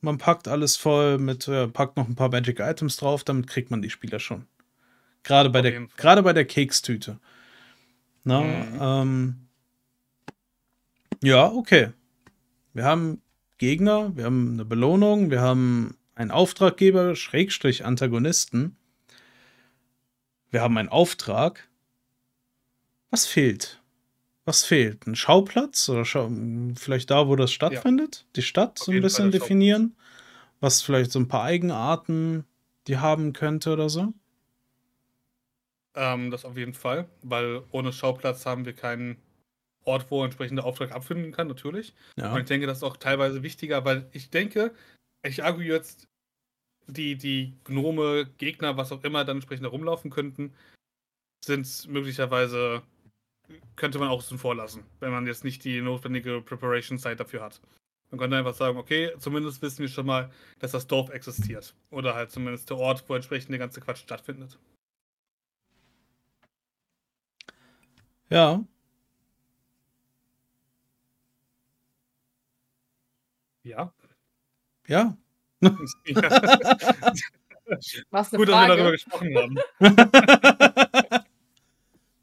Man packt alles voll mit, äh, packt noch ein paar Magic Items drauf, damit kriegt man die Spieler schon. Gerade bei, der, gerade bei der Kekstüte. Na, mhm. ähm, ja, okay. Wir haben Gegner, wir haben eine Belohnung, wir haben einen Auftraggeber, Schrägstrich Antagonisten. Wir haben einen Auftrag. Was fehlt? Was fehlt? Ein Schauplatz? Oder Schau vielleicht da, wo das stattfindet? Ja. Die Stadt so ein bisschen definieren? Was vielleicht so ein paar Eigenarten die haben könnte oder so? Ähm, das auf jeden Fall, weil ohne Schauplatz haben wir keinen Ort, wo entsprechender Auftrag abfinden kann, natürlich. Ja. Und ich denke, das ist auch teilweise wichtiger, weil ich denke, ich argue jetzt, die, die Gnome, Gegner, was auch immer dann entsprechend herumlaufen könnten, sind möglicherweise, könnte man auch so vorlassen, wenn man jetzt nicht die notwendige Preparation-Zeit dafür hat. Man könnte einfach sagen, okay, zumindest wissen wir schon mal, dass das Dorf existiert. Oder halt zumindest der Ort, wo entsprechend der ganze Quatsch stattfindet. Ja. Ja. Ja. Was Gut, dass wir darüber gesprochen haben.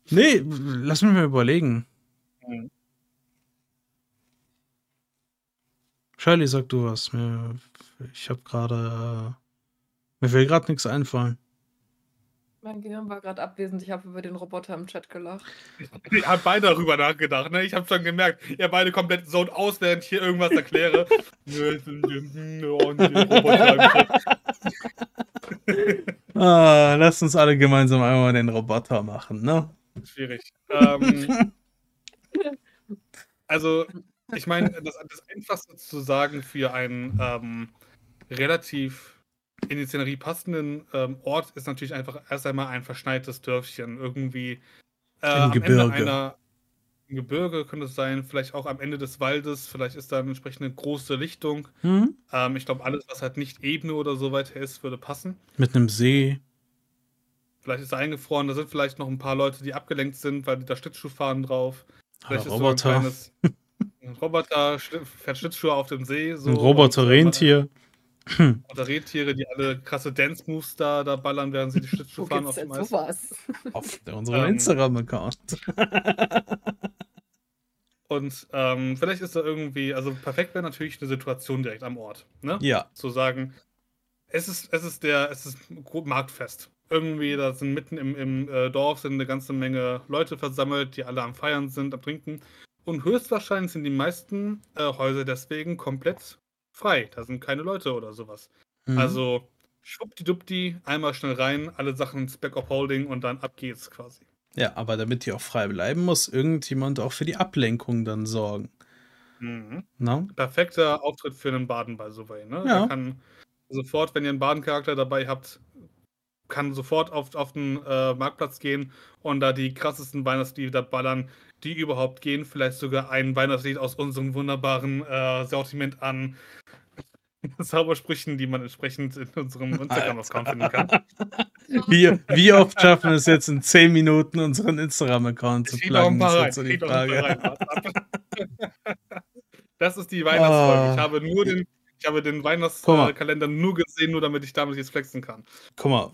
nee, lass mich mal überlegen. Mhm. Shirley, sag du was. ich habe gerade. mir will gerade nichts einfallen. Mein Gehirn war gerade abwesend. Ich habe über den Roboter im Chat gelacht. Ich habe beide darüber nachgedacht. Ne? Ich habe schon gemerkt, ihr beide komplett so aus, während ich hier irgendwas erkläre. ah, lasst uns alle gemeinsam einmal den Roboter machen, ne? Schwierig. Ähm, also, ich meine, das, das Einfachste zu sagen für ein ähm, relativ in die Szenerie passenden ähm, Ort ist natürlich einfach erst einmal ein verschneites Dörfchen. Irgendwie äh, Im Gebirge. Ende einer, Gebirge könnte es sein, vielleicht auch am Ende des Waldes, vielleicht ist da eine entsprechende große Lichtung. Mhm. Ähm, ich glaube, alles, was halt nicht Ebene oder so weiter ist, würde passen. Mit einem See. Vielleicht ist er eingefroren, da sind vielleicht noch ein paar Leute, die abgelenkt sind, weil die da Schlittschuh fahren drauf. Vielleicht ist Roboter. So ein kleines Roboter fährt Schlittschuhe auf dem See. So, ein Roboter-Rentier. Oder Rentiere, die alle krasse Dance-Moves da, da ballern, während sie die Schlittschuhe fahren auf dem Eis. Sowas? Auf unserem ähm, Instagram-Account. Und ähm, vielleicht ist da irgendwie, also perfekt wäre natürlich eine Situation direkt am Ort. Ne? Ja. Zu sagen, es ist, es ist der, es ist Marktfest. Irgendwie, da sind mitten im, im äh, Dorf sind eine ganze Menge Leute versammelt, die alle am Feiern sind, am Trinken. Und höchstwahrscheinlich sind die meisten äh, Häuser deswegen komplett frei. Da sind keine Leute oder sowas. Mhm. Also schwuppdiwuppdi, einmal schnell rein, alle Sachen ins Back of Holding und dann ab geht's quasi. Ja, aber damit die auch frei bleiben, muss irgendjemand auch für die Ablenkung dann sorgen. Mhm. Perfekter Auftritt für einen Baden by the way. Ne? Ja. Da kann sofort, wenn ihr einen Badencharakter dabei habt, kann sofort auf, auf den äh, Marktplatz gehen und da die krassesten Weihnachtslieder ballern, die überhaupt gehen. Vielleicht sogar ein Weihnachtslied aus unserem wunderbaren äh, Sortiment an Zaubersprüchen, die man entsprechend in unserem Instagram-Account finden kann. Wie, wie oft schaffen wir es jetzt in 10 Minuten, unseren Instagram-Account zu pluggen? Das so die Frage. Das ist die Weihnachtsfolge. Ah. Ich habe nur den, ich habe den. Weihnachtskalender nur gesehen, nur damit ich damit jetzt flexen kann. Guck mal,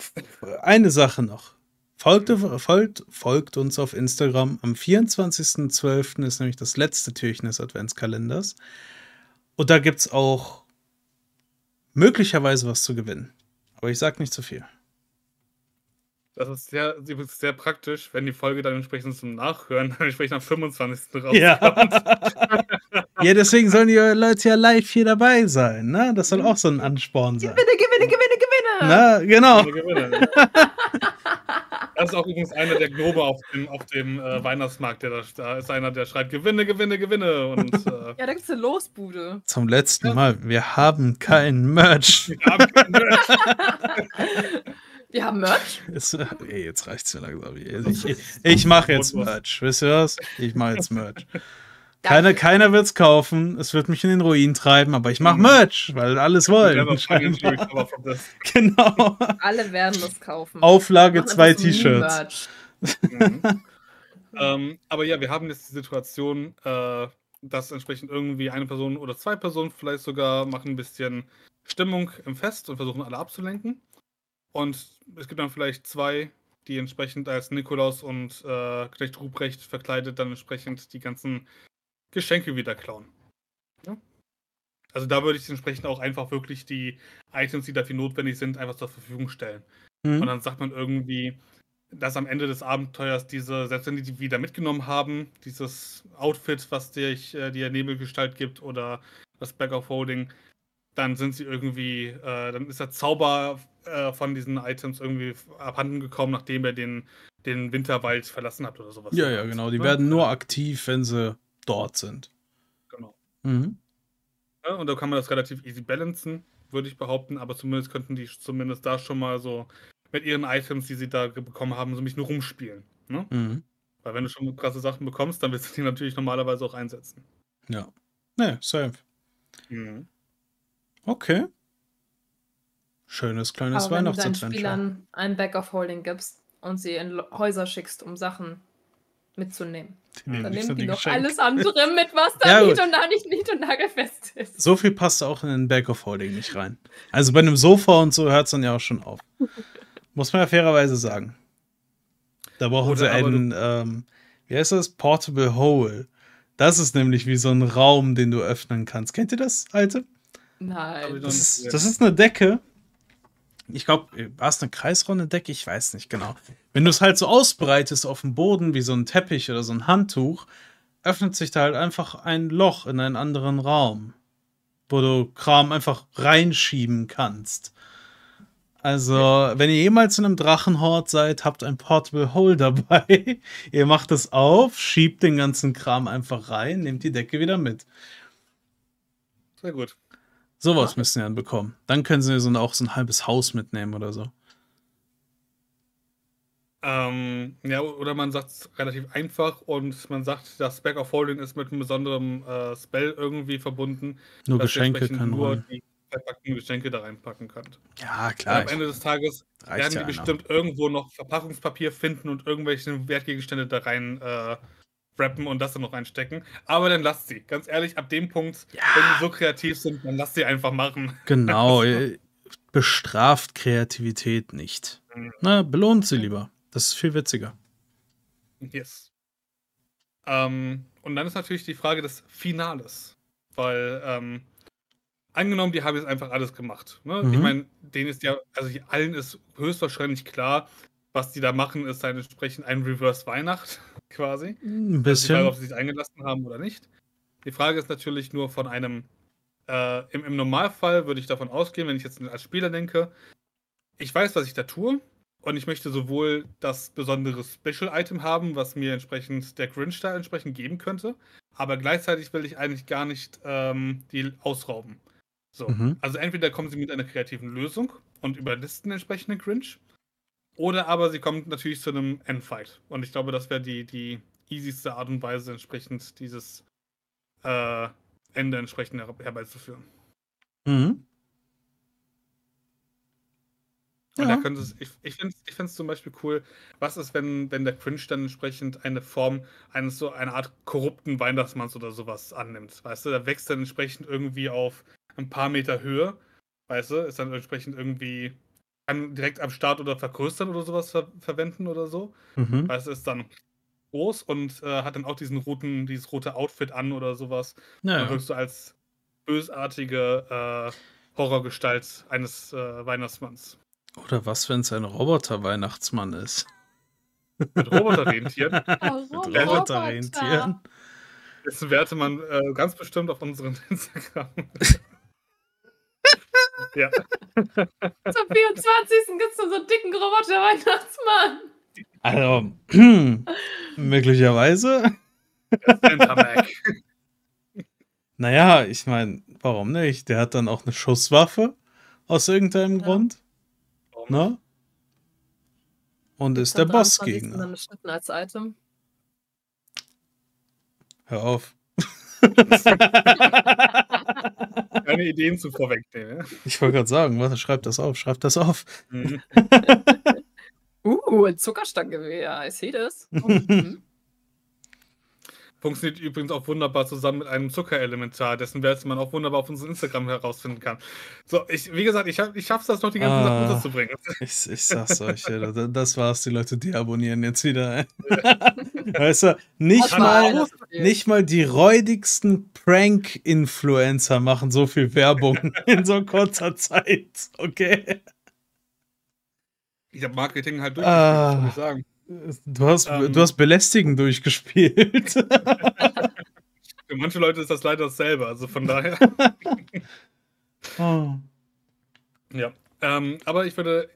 eine Sache noch. Folgt, folgt, folgt uns auf Instagram. Am 24.12. ist nämlich das letzte Türchen des Adventskalenders. Und da gibt es auch möglicherweise was zu gewinnen. Aber ich sag nicht zu viel. Das ist sehr, sehr praktisch, wenn die Folge dann entsprechend zum Nachhören dann entsprechend am 25. rauskommt. Ja. ja, deswegen sollen die Leute ja live hier dabei sein. Ne? Das soll auch so ein Ansporn sein. Gewinne, gewinne, gewinne, gewinne! Na, genau. Eine Gewinne. Das ist auch übrigens einer der Globe auf dem, auf dem äh, Weihnachtsmarkt. Der da, da ist einer, der schreibt Gewinne, Gewinne, Gewinne. Und äh, Ja, da gibt's eine Losbude. Zum letzten Mal. Wir haben kein Merch. wir haben kein Merch. Wir haben Merch. Es, ey, jetzt reicht's mir langsam. Ich, ich, ich mache jetzt Merch. Wisst ihr was? Ich mache jetzt Merch. Keiner, keiner wird's kaufen. Es wird mich in den Ruin treiben, aber ich mache Merch, weil alles wollen. Recover from this. Genau. Alle werden das kaufen. Auflage zwei T-Shirts. Mhm. ähm, aber ja, wir haben jetzt die Situation, äh, dass entsprechend irgendwie eine Person oder zwei Personen vielleicht sogar machen ein bisschen Stimmung im Fest und versuchen alle abzulenken. Und es gibt dann vielleicht zwei, die entsprechend als Nikolaus und äh, Knecht Ruprecht verkleidet dann entsprechend die ganzen Geschenke wieder klauen. Ja? Also da würde ich entsprechend auch einfach wirklich die Items, die dafür notwendig sind, einfach zur Verfügung stellen. Und Hm? dann sagt man irgendwie, dass am Ende des Abenteuers diese, selbst wenn die die wieder mitgenommen haben, dieses Outfit, was dir äh, die Nebelgestalt gibt oder das Back of Holding, dann sind sie irgendwie, äh, dann ist der Zauber äh, von diesen Items irgendwie abhanden gekommen, nachdem er den, den Winterwald verlassen hat oder sowas. Ja, ja, genau. Die Ne? werden nur aktiv, wenn sie dort sind. Genau. Mhm. Ja, und da kann man das relativ easy balancen, würde ich behaupten, aber zumindest könnten die zumindest da schon mal so mit ihren Items, die sie da bekommen haben, so mich nur rumspielen. Ne? Mhm. Weil wenn du schon krasse Sachen bekommst, dann willst du die natürlich normalerweise auch einsetzen. Ja. Ne, safe. Mhm. Okay. Schönes kleines Aber wenn du deinen Weihnachtsadventure. Spielern ein Back of Holding gibst und sie in Häuser schickst, um Sachen mitzunehmen, Die nehmen dann nur die die noch Geschenke. alles andere mit, was da Ja, nicht gut. und da nicht nied- und nagelfest ist. So viel passt auch in den Back of Holding nicht rein. Also bei einem Sofa und so hört es dann ja auch schon auf. Muss man ja fairerweise sagen. Da brauchen Oder sie einen, ähm, wie heißt das? Portable Hole. Das ist nämlich wie so ein Raum, den du öffnen kannst. Kennt ihr das, alte? Nein. Das ist, das ist eine Decke. Ich glaube, war es eine kreisrunde Decke? Ich weiß nicht genau. Wenn du es halt so ausbreitest auf dem Boden wie so ein Teppich oder so ein Handtuch, öffnet sich da halt einfach ein Loch in einen anderen Raum, wo du Kram einfach reinschieben kannst. Also, wenn ihr jemals in einem Drachenhort seid, habt ein Portable Hole dabei. ihr macht es auf, schiebt den ganzen Kram einfach rein, nehmt die Decke wieder mit. Sehr gut. Sowas müssen sie dann bekommen. Dann können sie so ein, auch so ein halbes Haus mitnehmen oder so. Ähm, ja, oder man sagt es relativ einfach und man sagt, das Back of Holding ist mit einem besonderen äh, Spell irgendwie verbunden. Nur Geschenke können nur holen. die verpackten Geschenke da reinpacken könnt. Ja, Und klar. am Ende des Tages reicht werden die ja bestimmt irgendwo noch Verpackungspapier finden und irgendwelche Wertgegenstände da rein äh, wrappen und das dann noch reinstecken. Aber dann lasst sie. Ganz ehrlich, ab dem Punkt, Ja. wenn die so kreativ sind, dann lasst sie einfach machen. Genau. bestraft Kreativität nicht. Mhm. Na, belohnt sie lieber. Das ist viel witziger. Yes. Ähm, Und dann ist natürlich die Frage des Finales. Weil, ähm, angenommen, die haben jetzt einfach alles gemacht. Ne? Mhm. Ich meine, denen ist ja, also allen ist höchstwahrscheinlich klar, was die da machen, ist dann entsprechend ein Reverse Weihnacht quasi. Ein Also die Frage, ob bisschen. sie sich eingelassen haben oder nicht. Die Frage ist natürlich nur von einem, äh, im, im Normalfall würde ich davon ausgehen, wenn ich jetzt als Spieler denke, ich weiß, was ich da tue und ich möchte sowohl das besondere Special-Item haben, was mir entsprechend der Grinch da entsprechend geben könnte, aber gleichzeitig will ich eigentlich gar nicht ähm, die ausrauben. So. Mhm. Also entweder kommen sie mit einer kreativen Lösung und überlisten entsprechend den Grinch, oder aber sie kommen natürlich zu einem Endfight. Und ich glaube, das wäre die, die easyste Art und Weise, entsprechend dieses äh, Ende entsprechend her herbeizuführen. Mhm. Und Ja. da könnte es, ich, ich finde es ich find's zum Beispiel cool, was ist, wenn, wenn der Cringe dann entsprechend eine Form eines so eine Art korrupten Weihnachtsmanns oder sowas annimmt. Weißt du, der wächst dann entsprechend irgendwie auf ein paar Meter Höhe, weißt du, ist dann entsprechend irgendwie, kann direkt am Start oder vergrößern oder sowas ver verwenden oder so. Mhm. Weißt du, ist dann groß und äh, hat dann auch diesen roten, dieses rote Outfit an oder sowas. Dann Ja, wirkst du als bösartige äh, Horrorgestalt eines äh, Weihnachtsmanns. Oder was, wenn es ein Roboter-Weihnachtsmann ist? Mit Roboterrentieren. Mit Roboter-Rentieren. Dessen Werte man äh, ganz bestimmt auf unseren Instagram. ja. Zum 24. gibt es so einen dicken Roboter-Weihnachtsmann. Also, möglicherweise. Naja, ich meine, warum nicht? Der hat dann auch eine Schusswaffe aus irgendeinem Ja. Grund, Warum ne? Und ist der Am 23. Bossgegner. als Item. Hör auf. Keine Ideen zu vorwegnehmen. ich wollte gerade sagen, warte, schreib das auf, schreib das auf. Mhm. Uh, ein Zuckerstangengewehr. Ich sehe das. Mhm. Funktioniert übrigens auch wunderbar zusammen mit einem Zuckerelementar, dessen Werte man auch wunderbar auf unserem Instagram herausfinden kann. So, ich, wie gesagt, ich, hab, ich schaff's das noch, die ganzen Ah. Sachen unterzubringen. Ich, ich sag's euch, das war's, die Leute deabonnieren jetzt wieder. weißt du, nicht mal, nicht mal die räudigsten Prank-Influencer machen so viel Werbung in so kurzer Zeit, okay? Ich habe Marketing halt Ah. durchgeführt, was soll ich sagen. Du hast, Ähm. du hast Belästigen durchgespielt. Für manche Leute ist das leider dasselbe, also von daher. oh. Ja, ähm, aber ich würde,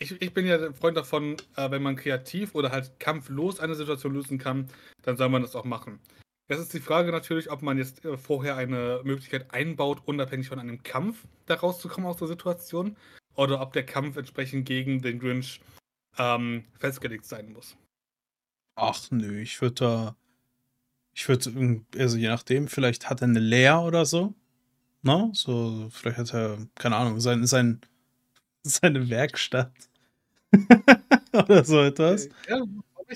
ich, ich bin ja ein Freund davon, äh, wenn man kreativ oder halt kampflos eine Situation lösen kann, dann soll man das auch machen. Das ist die Frage natürlich, ob man jetzt äh, vorher eine Möglichkeit einbaut, unabhängig von einem Kampf da rauszukommen aus der Situation, oder ob der Kampf entsprechend gegen den Grinch ähm, festgelegt sein muss. Ach nö, ich würde da. Ich würde, also je nachdem, vielleicht hat er eine Leer oder so. Ne? So, vielleicht hat er, keine Ahnung, sein, sein, seine Werkstatt. oder so etwas. Äh, Ja,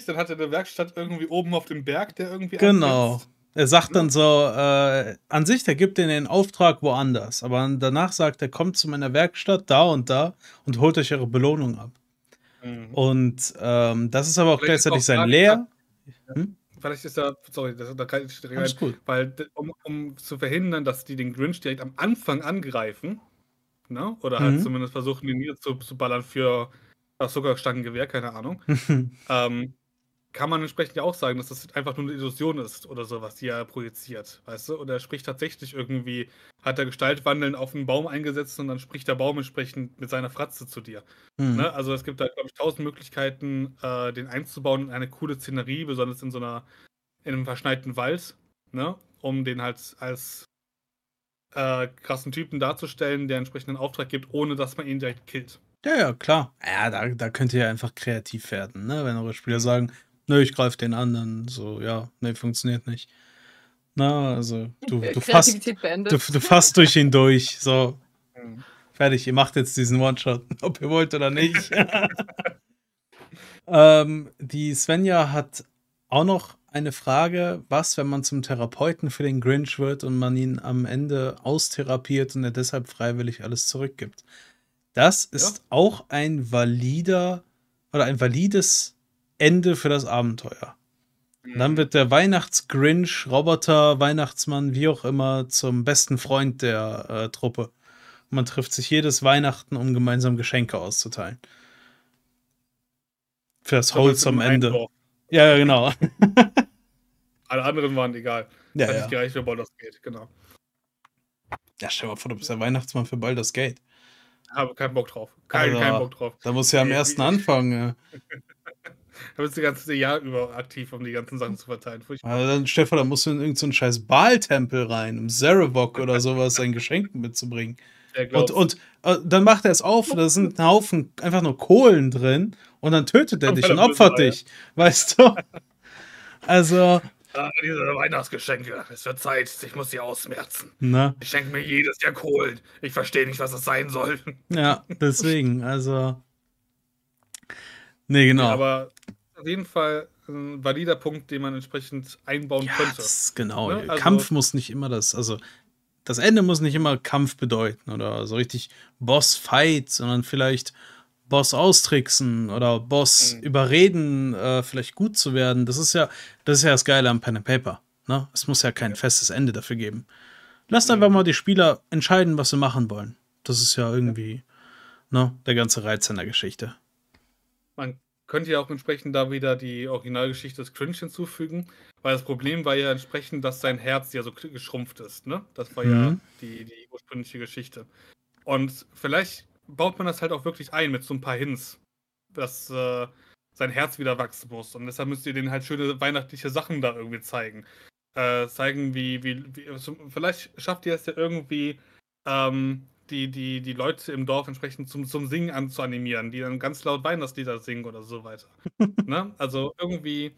dann hat er eine Werkstatt irgendwie oben auf dem Berg, der irgendwie Genau. ansetzt. Er sagt dann so, äh, an sich, der gibt den den Auftrag woanders. Aber danach sagt er, kommt zu meiner Werkstatt da und da und holt euch eure Belohnung ab. Mhm. Und ähm, das ist aber auch Vielleicht gleichzeitig auch sein gerade- Leer. Vielleicht ist er, sorry, das, da kann ich direkt gut. Weil, um, um zu verhindern, dass die den Grinch direkt am Anfang angreifen, ne? oder halt Mhm. zumindest versuchen, ihn niederzuballern für das Zuckerstangengewehr, keine Ahnung, ähm, kann man entsprechend ja auch sagen, dass das einfach nur eine Illusion ist oder sowas, die er projiziert, weißt du? Oder er spricht tatsächlich irgendwie, hat er Gestaltwandeln auf einen Baum eingesetzt und dann spricht der Baum entsprechend mit seiner Fratze zu dir. Hm. Ne? Also es gibt da, glaube ich, tausend Möglichkeiten, äh, den einzubauen in eine coole Szenerie, besonders in so einer, in einem verschneiten Wald, ne? um den halt als äh, krassen Typen darzustellen, der entsprechenden Auftrag gibt, ohne dass man ihn direkt killt. Ja, ja, klar. Ja, da, da könnt ihr ja einfach kreativ werden, ne? Wenn eure Spieler sagen, nö, ich greife den an, dann so, ja, nee, funktioniert nicht. Na, also, du, du fasst, du, du fasst durch ihn durch, so, fertig, ihr macht jetzt diesen One-Shot, ob ihr wollt oder nicht. ähm, die Svenja hat auch noch eine Frage, was, wenn man zum Therapeuten für den Grinch wird und man ihn am Ende austherapiert und er deshalb freiwillig alles zurückgibt. Das ist auch ein valider oder ein valides Ende für das Abenteuer. Und dann wird der Weihnachtsgrinch, Roboter, Weihnachtsmann, wie auch immer, zum besten Freund der äh, Truppe. Man trifft sich jedes Weihnachten, um gemeinsam Geschenke auszuteilen. Für das Holz am Ende. Ja, ja, genau. Alle anderen waren egal. Ja, Hat ja. nicht gereicht für Baldur's Gate, genau. ja, stell dir mal vor, du bist der Weihnachtsmann für Baldur's Gate. Habe keinen Bock drauf. Kein, Also, keinen Bock drauf. Da musst du ja am ersten anfangen. Ja. Da bist du das ganze Jahr über aktiv, um die ganzen Sachen zu verteilen. Furchtbar. Also dann, Stefan, da musst du in irgendeinen so scheiß Baal-Tempel rein, um Zarevok oder sowas sein Geschenk mitzubringen. Und, und äh, dann macht er es auf, da sind ein Haufen einfach nur Kohlen drin und dann tötet er dich und er opfert dich. Weißt du? Also, Ah, diese Weihnachtsgeschenke. Es wird Zeit. Ich muss sie ausmerzen. na, Ich schenke mir jedes Jahr Kohlen. Ich verstehe nicht, was das sein soll. ja, deswegen, also. Nee, genau. Aber auf jeden Fall ein valider Punkt, den man entsprechend einbauen ja, könnte. das ist genau. Ne, also- Kampf muss nicht immer das, also das Ende muss nicht immer Kampf bedeuten oder so richtig Boss-Fight, sondern vielleicht Boss austricksen oder Boss Mhm. überreden, äh, vielleicht gut zu werden. Das ist ja, das ist ja das Geile am Pen and Paper. Ne? Es muss ja kein festes Ende dafür geben. Lasst einfach Mhm. mal die Spieler entscheiden, was sie machen wollen. Das ist ja irgendwie ne, der ganze Reiz in der Geschichte. Man könnte ja auch entsprechend da wieder die Originalgeschichte des Cringe hinzufügen, weil das Problem war ja entsprechend, dass sein Herz ja so geschrumpft ist. Ne? Das war ja Mhm. die, die ursprüngliche Geschichte. Und vielleicht baut man das halt auch wirklich ein mit so ein paar Hints, dass äh, sein Herz wieder wachsen muss. Und deshalb müsst ihr denen halt schöne weihnachtliche Sachen da irgendwie zeigen. Äh, zeigen, wie, wie, wie so- vielleicht schafft ihr es ja irgendwie, ähm, die, die, die Leute im Dorf entsprechend zum, zum Singen anzuanimieren, die dann ganz laut Weihnachtslieder singen oder so weiter. ne? Also irgendwie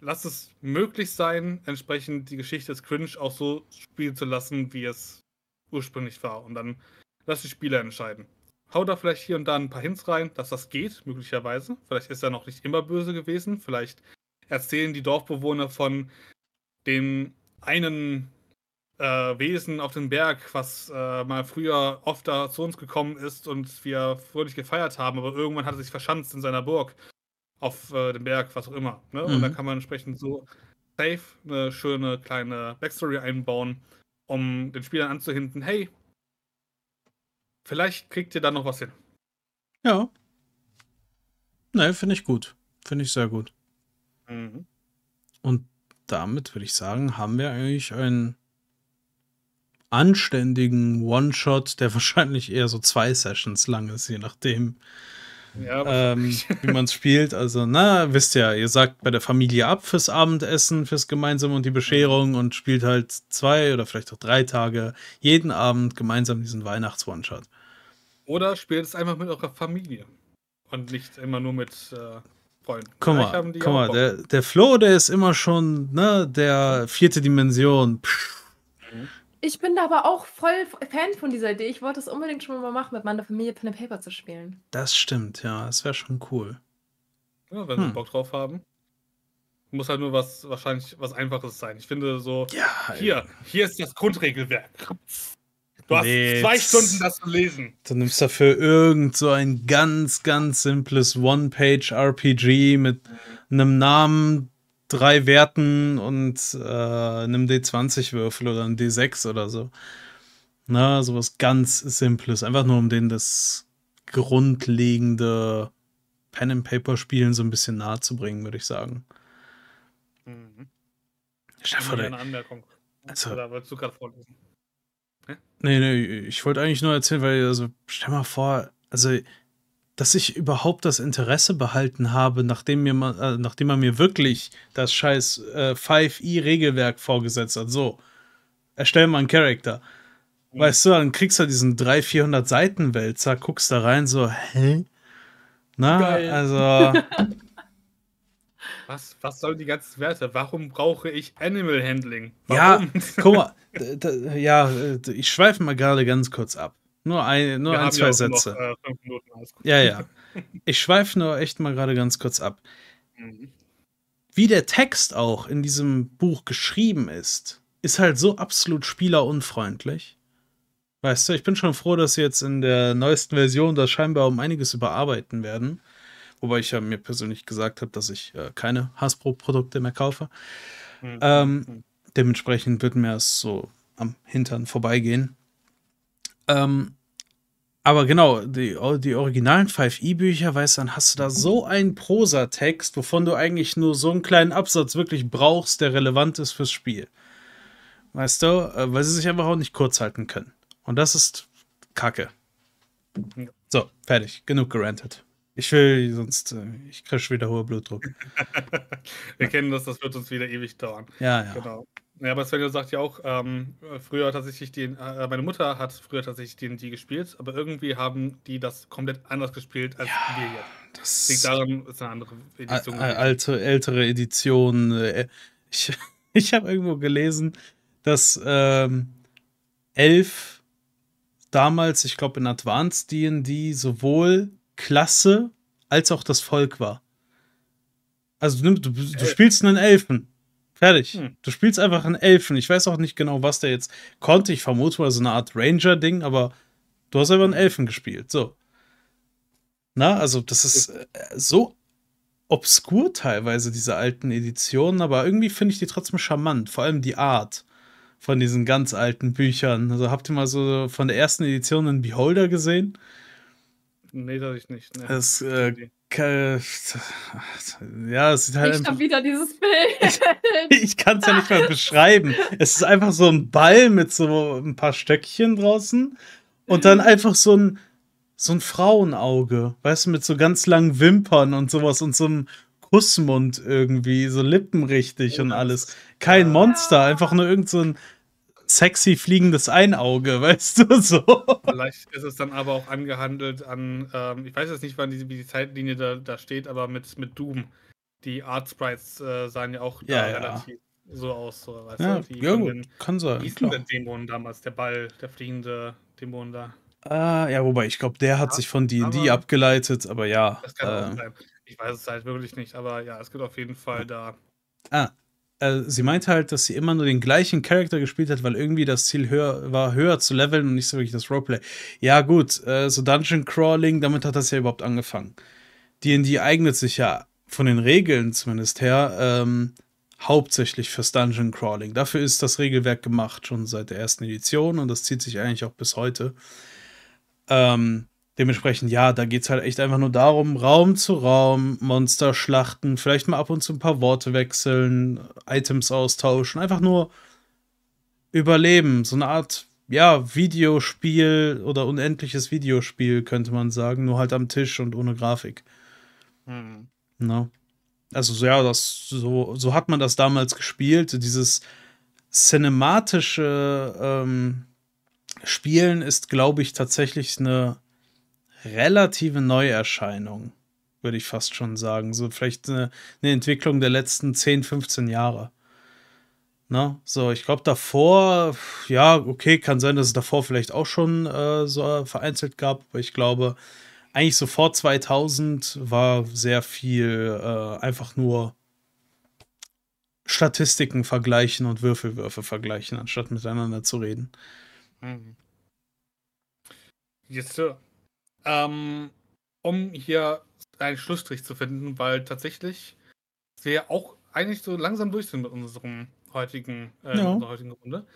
lasst es möglich sein, entsprechend die Geschichte des Cringe auch so spielen zu lassen, wie es ursprünglich war. Und dann lasst die Spieler entscheiden. Hau da vielleicht hier und da ein paar Hints rein, dass das geht, möglicherweise. Vielleicht ist er noch nicht immer böse gewesen. Vielleicht erzählen die Dorfbewohner von dem einen äh, Wesen auf dem Berg, was äh, mal früher oft da zu uns gekommen ist und wir fröhlich gefeiert haben, aber irgendwann hat er sich verschanzt in seiner Burg auf äh, dem Berg, was auch immer. Ne? Und Mhm. dann kann man entsprechend so safe eine schöne kleine Backstory einbauen, um den Spielern anzuhinten, hey, vielleicht kriegt ihr da noch was hin. Ja. Ne, finde ich gut. Finde ich sehr gut. Mhm. Und damit würde ich sagen, haben wir eigentlich einen anständigen One-Shot, der wahrscheinlich eher so zwei Sessions lang ist, je nachdem, Ja, ähm, wie man es spielt. Also, na, wisst ihr, ihr sagt bei der Familie ab fürs Abendessen, fürs Gemeinsame und die Bescherung und spielt halt zwei oder vielleicht auch drei Tage jeden Abend gemeinsam diesen Weihnachts-One-Shot. Oder spielt es einfach mit eurer Familie und nicht immer nur mit äh, Freunden. Guck mal, guck mal der, der Flo, der ist immer schon, ne, der vierte Dimension. Pff, Ich bin da aber auch voll Fan von dieser Idee. Ich wollte es unbedingt schon mal machen, mit meiner Familie Pen and Paper zu spielen. das stimmt, ja, das wäre schon cool. Ja, wenn Hm. sie Bock drauf haben. Muss halt nur was, wahrscheinlich was Einfaches sein. Ich finde so, Ja, hier, hier ist das Grundregelwerk. Du hast Nee, zwei Stunden, das zu lesen. Du nimmst dafür irgend so ein ganz, ganz simples One-Page-RPG mit einem Namen, drei Werten und äh, einem D20-Würfel oder einem D6 oder so. Na, sowas ganz Simples. Einfach nur, um denen das grundlegende Pen-and-Paper-Spielen so ein bisschen nahe zu bringen, würde ich sagen. Mhm. Stefan, Eine Anmerkung. Also- Oder wolltest du gerade vorlesen? Nee, nee, ich wollte eigentlich nur erzählen, weil, also, stell mal vor, also, dass ich überhaupt das Interesse behalten habe, nachdem, mir man, äh, nachdem man mir wirklich das scheiß äh, 5i-Regelwerk vorgesetzt hat. So, erstell mal einen Charakter. Mhm. Weißt du, dann kriegst du diesen 300, 400 Seiten Wälzer, guckst da rein, so, hä? Na, Geil. also, Was, was sollen die ganzen Werte? Warum brauche ich Animal Handling? Ja, Warum? guck mal, ja, ich schweife mal gerade ganz kurz ab. Nur ein, nur Wir ein zwei Sätze. Noch, äh. Ja, ja. Ich schweife nur echt mal gerade ganz kurz ab. Mhm. Wie der Text auch in diesem Buch geschrieben ist, ist halt so absolut spielerunfreundlich. Weißt du, ich bin schon froh, dass sie jetzt in der neuesten Version das scheinbar um einiges überarbeiten werden. wobei ich ja mir persönlich gesagt habe, dass ich äh, keine Hasbro-Produkte mehr kaufe. Mhm. Ähm, dementsprechend wird mir es so am Hintern vorbeigehen. Ähm, aber genau, die, die originalen 5e-Bücher, weißt du, dann hast du da so einen Prosatext, wovon du eigentlich nur so einen kleinen Absatz wirklich brauchst, der relevant ist fürs Spiel. Weißt du, äh, weil sie sich einfach auch nicht kurz halten können. Und das ist Kacke. Ja. So, fertig. Genug gerantet. Ich will, sonst, äh, ich kriege wieder hoher Blutdruck. Wir kennen das, das wird uns wieder ewig dauern. Ja, ja. Genau. Ja, aber Svenja sagt ja auch, ähm, früher tatsächlich den, äh, meine Mutter hat früher tatsächlich D&D gespielt, aber irgendwie haben die das komplett anders gespielt als wir jetzt. Das Liegt daran, ist eine andere Edition. Al- alte, ältere Edition. äh, Ich, ich habe irgendwo gelesen, dass ähm, elf damals, ich glaube in Advanced D&D, sowohl Klasse als auch das Volk war. Also du, du, du spielst einen Elfen. Fertig. Hm. Du spielst einfach einen Elfen. Ich weiß auch nicht genau, was der jetzt konnte. Ich vermute mal so eine Art Ranger-Ding, aber du hast einfach einen Elfen gespielt. So. Na, also das ist äh, so obskur teilweise, diese alten Editionen, aber irgendwie finde ich die trotzdem charmant. Vor allem die Art von diesen ganz alten Büchern. Also habt ihr mal so von der ersten Edition einen Beholder gesehen? Nee, das ich nicht. Nee. Das, äh, Ja, es sieht halt Ich einfach, hab wieder dieses Bild. ich kann es ja nicht mal beschreiben. Es ist einfach so ein Ball mit so ein paar Stöckchen draußen und dann einfach so ein, so ein Frauenauge, weißt du, mit so ganz langen Wimpern und sowas und so einem Kussmund irgendwie, so Lippen richtig und alles. Kein Monster, einfach nur irgend so ein sexy fliegendes Einauge, weißt du, so. Vielleicht ist es dann aber auch angehandelt an, ähm, ich weiß jetzt nicht, wann die, wie die Zeitlinie da, da steht, aber mit, mit Doom. Die Art Sprites äh, sahen ja auch Ja, da ja. relativ so aus, so, weißt Ja, du? Die ja gut, kann wie sein, denn klar. der Dämon damals, der Ball, der fliegende Dämon da? Ah, ja, wobei ich glaube, der hat Ja, sich von D&D abgeleitet, aber ja. Das kann auch Äh, sein. Ich weiß es halt wirklich nicht, aber ja, es gibt auf jeden Fall da. ah, äh, sie meinte halt, dass sie immer nur den gleichen Charakter gespielt hat, weil irgendwie das Ziel höher war, höher zu leveln und nicht so wirklich das Roleplay. Ja, gut, äh, so Dungeon Crawling, damit hat das ja überhaupt angefangen. D&D eignet sich ja von den Regeln zumindest her ähm, hauptsächlich fürs Dungeon Crawling. Dafür ist das Regelwerk gemacht, schon seit der ersten Edition und das zieht sich eigentlich auch bis heute. Ähm, dementsprechend, ja, da geht es halt echt einfach nur darum, Raum zu Raum, Monster schlachten, vielleicht mal ab und zu ein paar Worte wechseln, Items austauschen, einfach nur überleben. So eine Art, ja, Videospiel oder unendliches Videospiel, könnte man sagen, nur halt am Tisch und ohne Grafik. Hm. Ne? Also so, ja, das, so, so hat man das damals gespielt. Dieses cinematische ähm, Spielen ist, glaube ich, tatsächlich eine relative Neuerscheinung, würde ich fast schon sagen. So vielleicht eine, eine Entwicklung der letzten 10, 15 Jahre. Ne? So, ich glaube davor, ja, okay, kann sein, dass es davor vielleicht auch schon äh, so vereinzelt gab, aber ich glaube, eigentlich so vor 2000 war sehr viel äh, einfach nur Statistiken vergleichen und Würfelwürfe vergleichen, anstatt miteinander zu reden. Mhm. Ähm, um hier einen Schlussstrich zu finden, weil tatsächlich wir auch eigentlich so langsam durch sind mit unserem heutigen, äh, Ja. unserer heutigen Runde.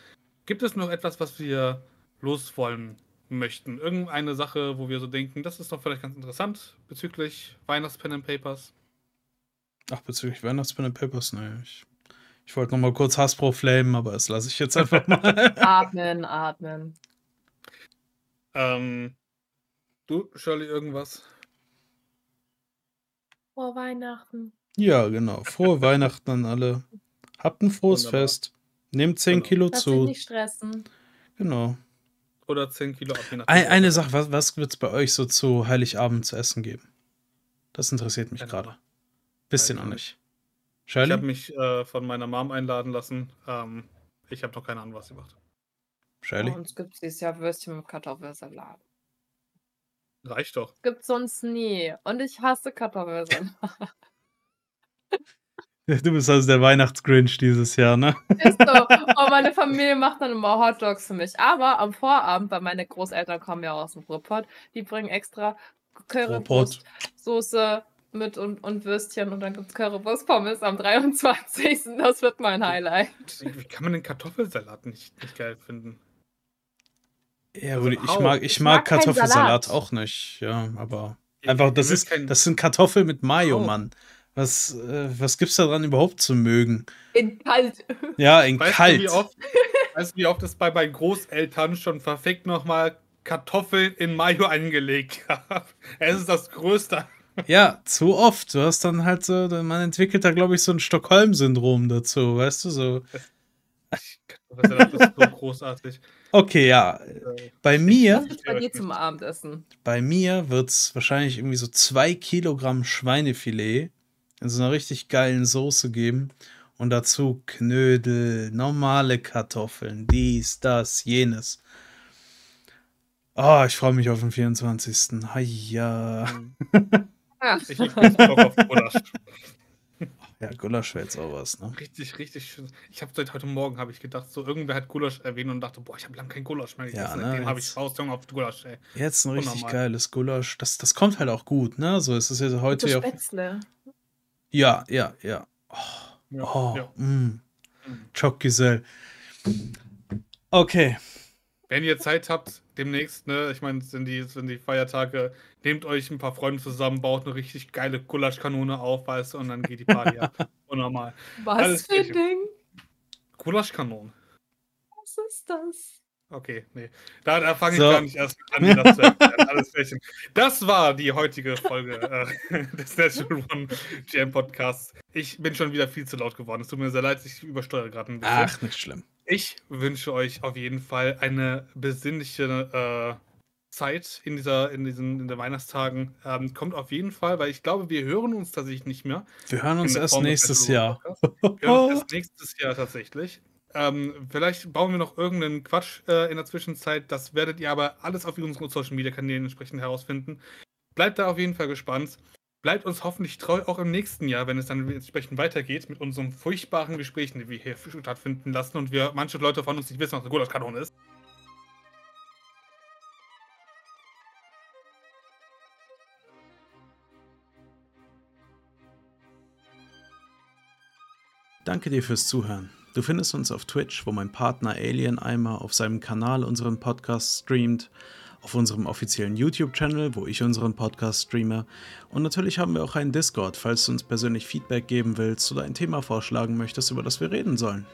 Gibt es noch etwas, was wir loswollen möchten? Irgendeine Sache, wo wir so denken, das ist doch vielleicht ganz interessant bezüglich Weihnachtspen and Papers? Ach, bezüglich Weihnachtspen and Papers, ne, ich, ich wollte noch mal kurz Hasbro flamen, aber das lasse ich jetzt einfach mal. Atmen, atmen. Ähm, du, Shirley, irgendwas? Vor Weihnachten. ja, genau. Frohe Weihnachten an alle. Habt ein frohes Wunderbar. Fest. Nehmt 10 Genau. Kilo Lass dich zu. nicht stressen. Genau. Oder 10 Kilo ab, Ein, eine Sache, was, was wird es bei euch so zu Heiligabend zu essen geben? Das interessiert mich Keine gerade. Wisst ihr Weiß noch ich nicht? Ich habe Shirley? mich äh, von meiner Mom einladen lassen. Ähm, ich habe noch keine Ahnung, was sie macht. Shirley? Bei uns gibt es dieses Jahr Würstchen mit Kartoffelsalat. Reicht doch. Gibt's sonst nie. Und ich hasse Kartoffelsalat. Du bist also der Weihnachtsgrinch dieses Jahr, ne? Ist so. Und meine Familie macht dann immer Hotdogs für mich. Aber am Vorabend, weil meine Großeltern kommen ja aus dem Ruhrpott, die bringen extra Currywurst, Soße mit und, und Würstchen und dann gibt es Currywurst Pommes am 23. Das wird mein Highlight. Wie kann man den Kartoffelsalat nicht, nicht geil finden? Ja, gut, ich mag, ich, ich mag, mag Kartoffelsalat auch nicht, ja, aber einfach, das ist, das sind Kartoffeln mit Mayo, oh. Mann. Was, äh, was gibt's daran überhaupt zu mögen? In kalt. Ja, in weißt kalt. Du, wie oft, weißt du, wie oft es bei meinen Großeltern schon verfickt nochmal Kartoffeln in Mayo eingelegt habe? Es ist das Größte. Ja, zu oft. Du hast dann halt so, man entwickelt da, glaube ich, so ein Stockholm-Syndrom dazu, weißt du, so. Das ist so großartig. Okay, ja. Bei mir. Was bei dir zum Abendessen? Bei mir wird es wahrscheinlich irgendwie so zwei Kilogramm Schweinefilet in so einer richtig geilen Soße geben. Und dazu Knödel, normale Kartoffeln, dies, das, jenes. Oh, ich freue mich auf den 24. Ja. Ich, ich bin Bock auf Gulasch. Ja, Gulasch wäre jetzt auch was, ne? Richtig, richtig schön. Ich habe seit heute Morgen habe ich gedacht, so irgendwer hat Gulasch erwähnt und dachte, boah, ich habe lange kein Gulasch mehr gegessen. Ja, ne, Seitdem habe ich Ausdauer auf Gulasch, ey. Jetzt ein richtig Unnormal. geiles Gulasch. Das, das kommt halt auch gut, ne? So ist es ja heute ja. Spätzle. Ja, ja, ja. Oh, ja, oh, ja. Mm. Chockgesell. Okay. Wenn ihr Zeit habt, demnächst, ne, ich meine, sind die, sind die Feiertage, nehmt euch ein paar Freunde zusammen, baut eine richtig geile Gulaschkanone auf, weißt du, und dann geht die Party ab. Unnormal. Was Alles für ein Ding? Gulaschkanonen. Was ist das? Okay, nee. Da, da fange ich so. gar nicht erst an, das zu erklären. Alles Flächen. Das war die heutige Folge äh, des Natural One GM Podcasts. Ich bin schon wieder viel zu laut geworden. Es tut mir sehr leid, ich übersteuere gerade ein bisschen. Ach, nicht schlimm. Ich wünsche euch auf jeden Fall eine besinnliche äh, Zeit in dieser, in diesen, in den Weihnachtstagen. Ähm, kommt auf jeden Fall, weil ich glaube, wir hören uns tatsächlich nicht mehr. Wir hören uns erst nächstes Jahr. Wir hören uns erst nächstes Jahr tatsächlich. Ähm, vielleicht bauen wir noch irgendeinen Quatsch äh, in der Zwischenzeit. Das werdet ihr aber alles auf unseren Social Media Kanälen entsprechend herausfinden. Bleibt da auf jeden Fall gespannt. Bleibt uns hoffentlich treu auch im nächsten Jahr, wenn es dann entsprechend weitergeht mit unseren furchtbaren Gesprächen, die wir hier stattfinden lassen und wir manche Leute von uns nicht wissen, was eine Gulaschkanone ist. Danke dir fürs Zuhören. Du findest uns auf Twitch, wo mein Partner Alien Eimer auf seinem Kanal unseren Podcast streamt, auf unserem offiziellen YouTube-Channel, wo ich unseren Podcast streame. Und natürlich haben wir auch einen Discord, falls du uns persönlich Feedback geben willst oder ein Thema vorschlagen möchtest, über das wir reden sollen.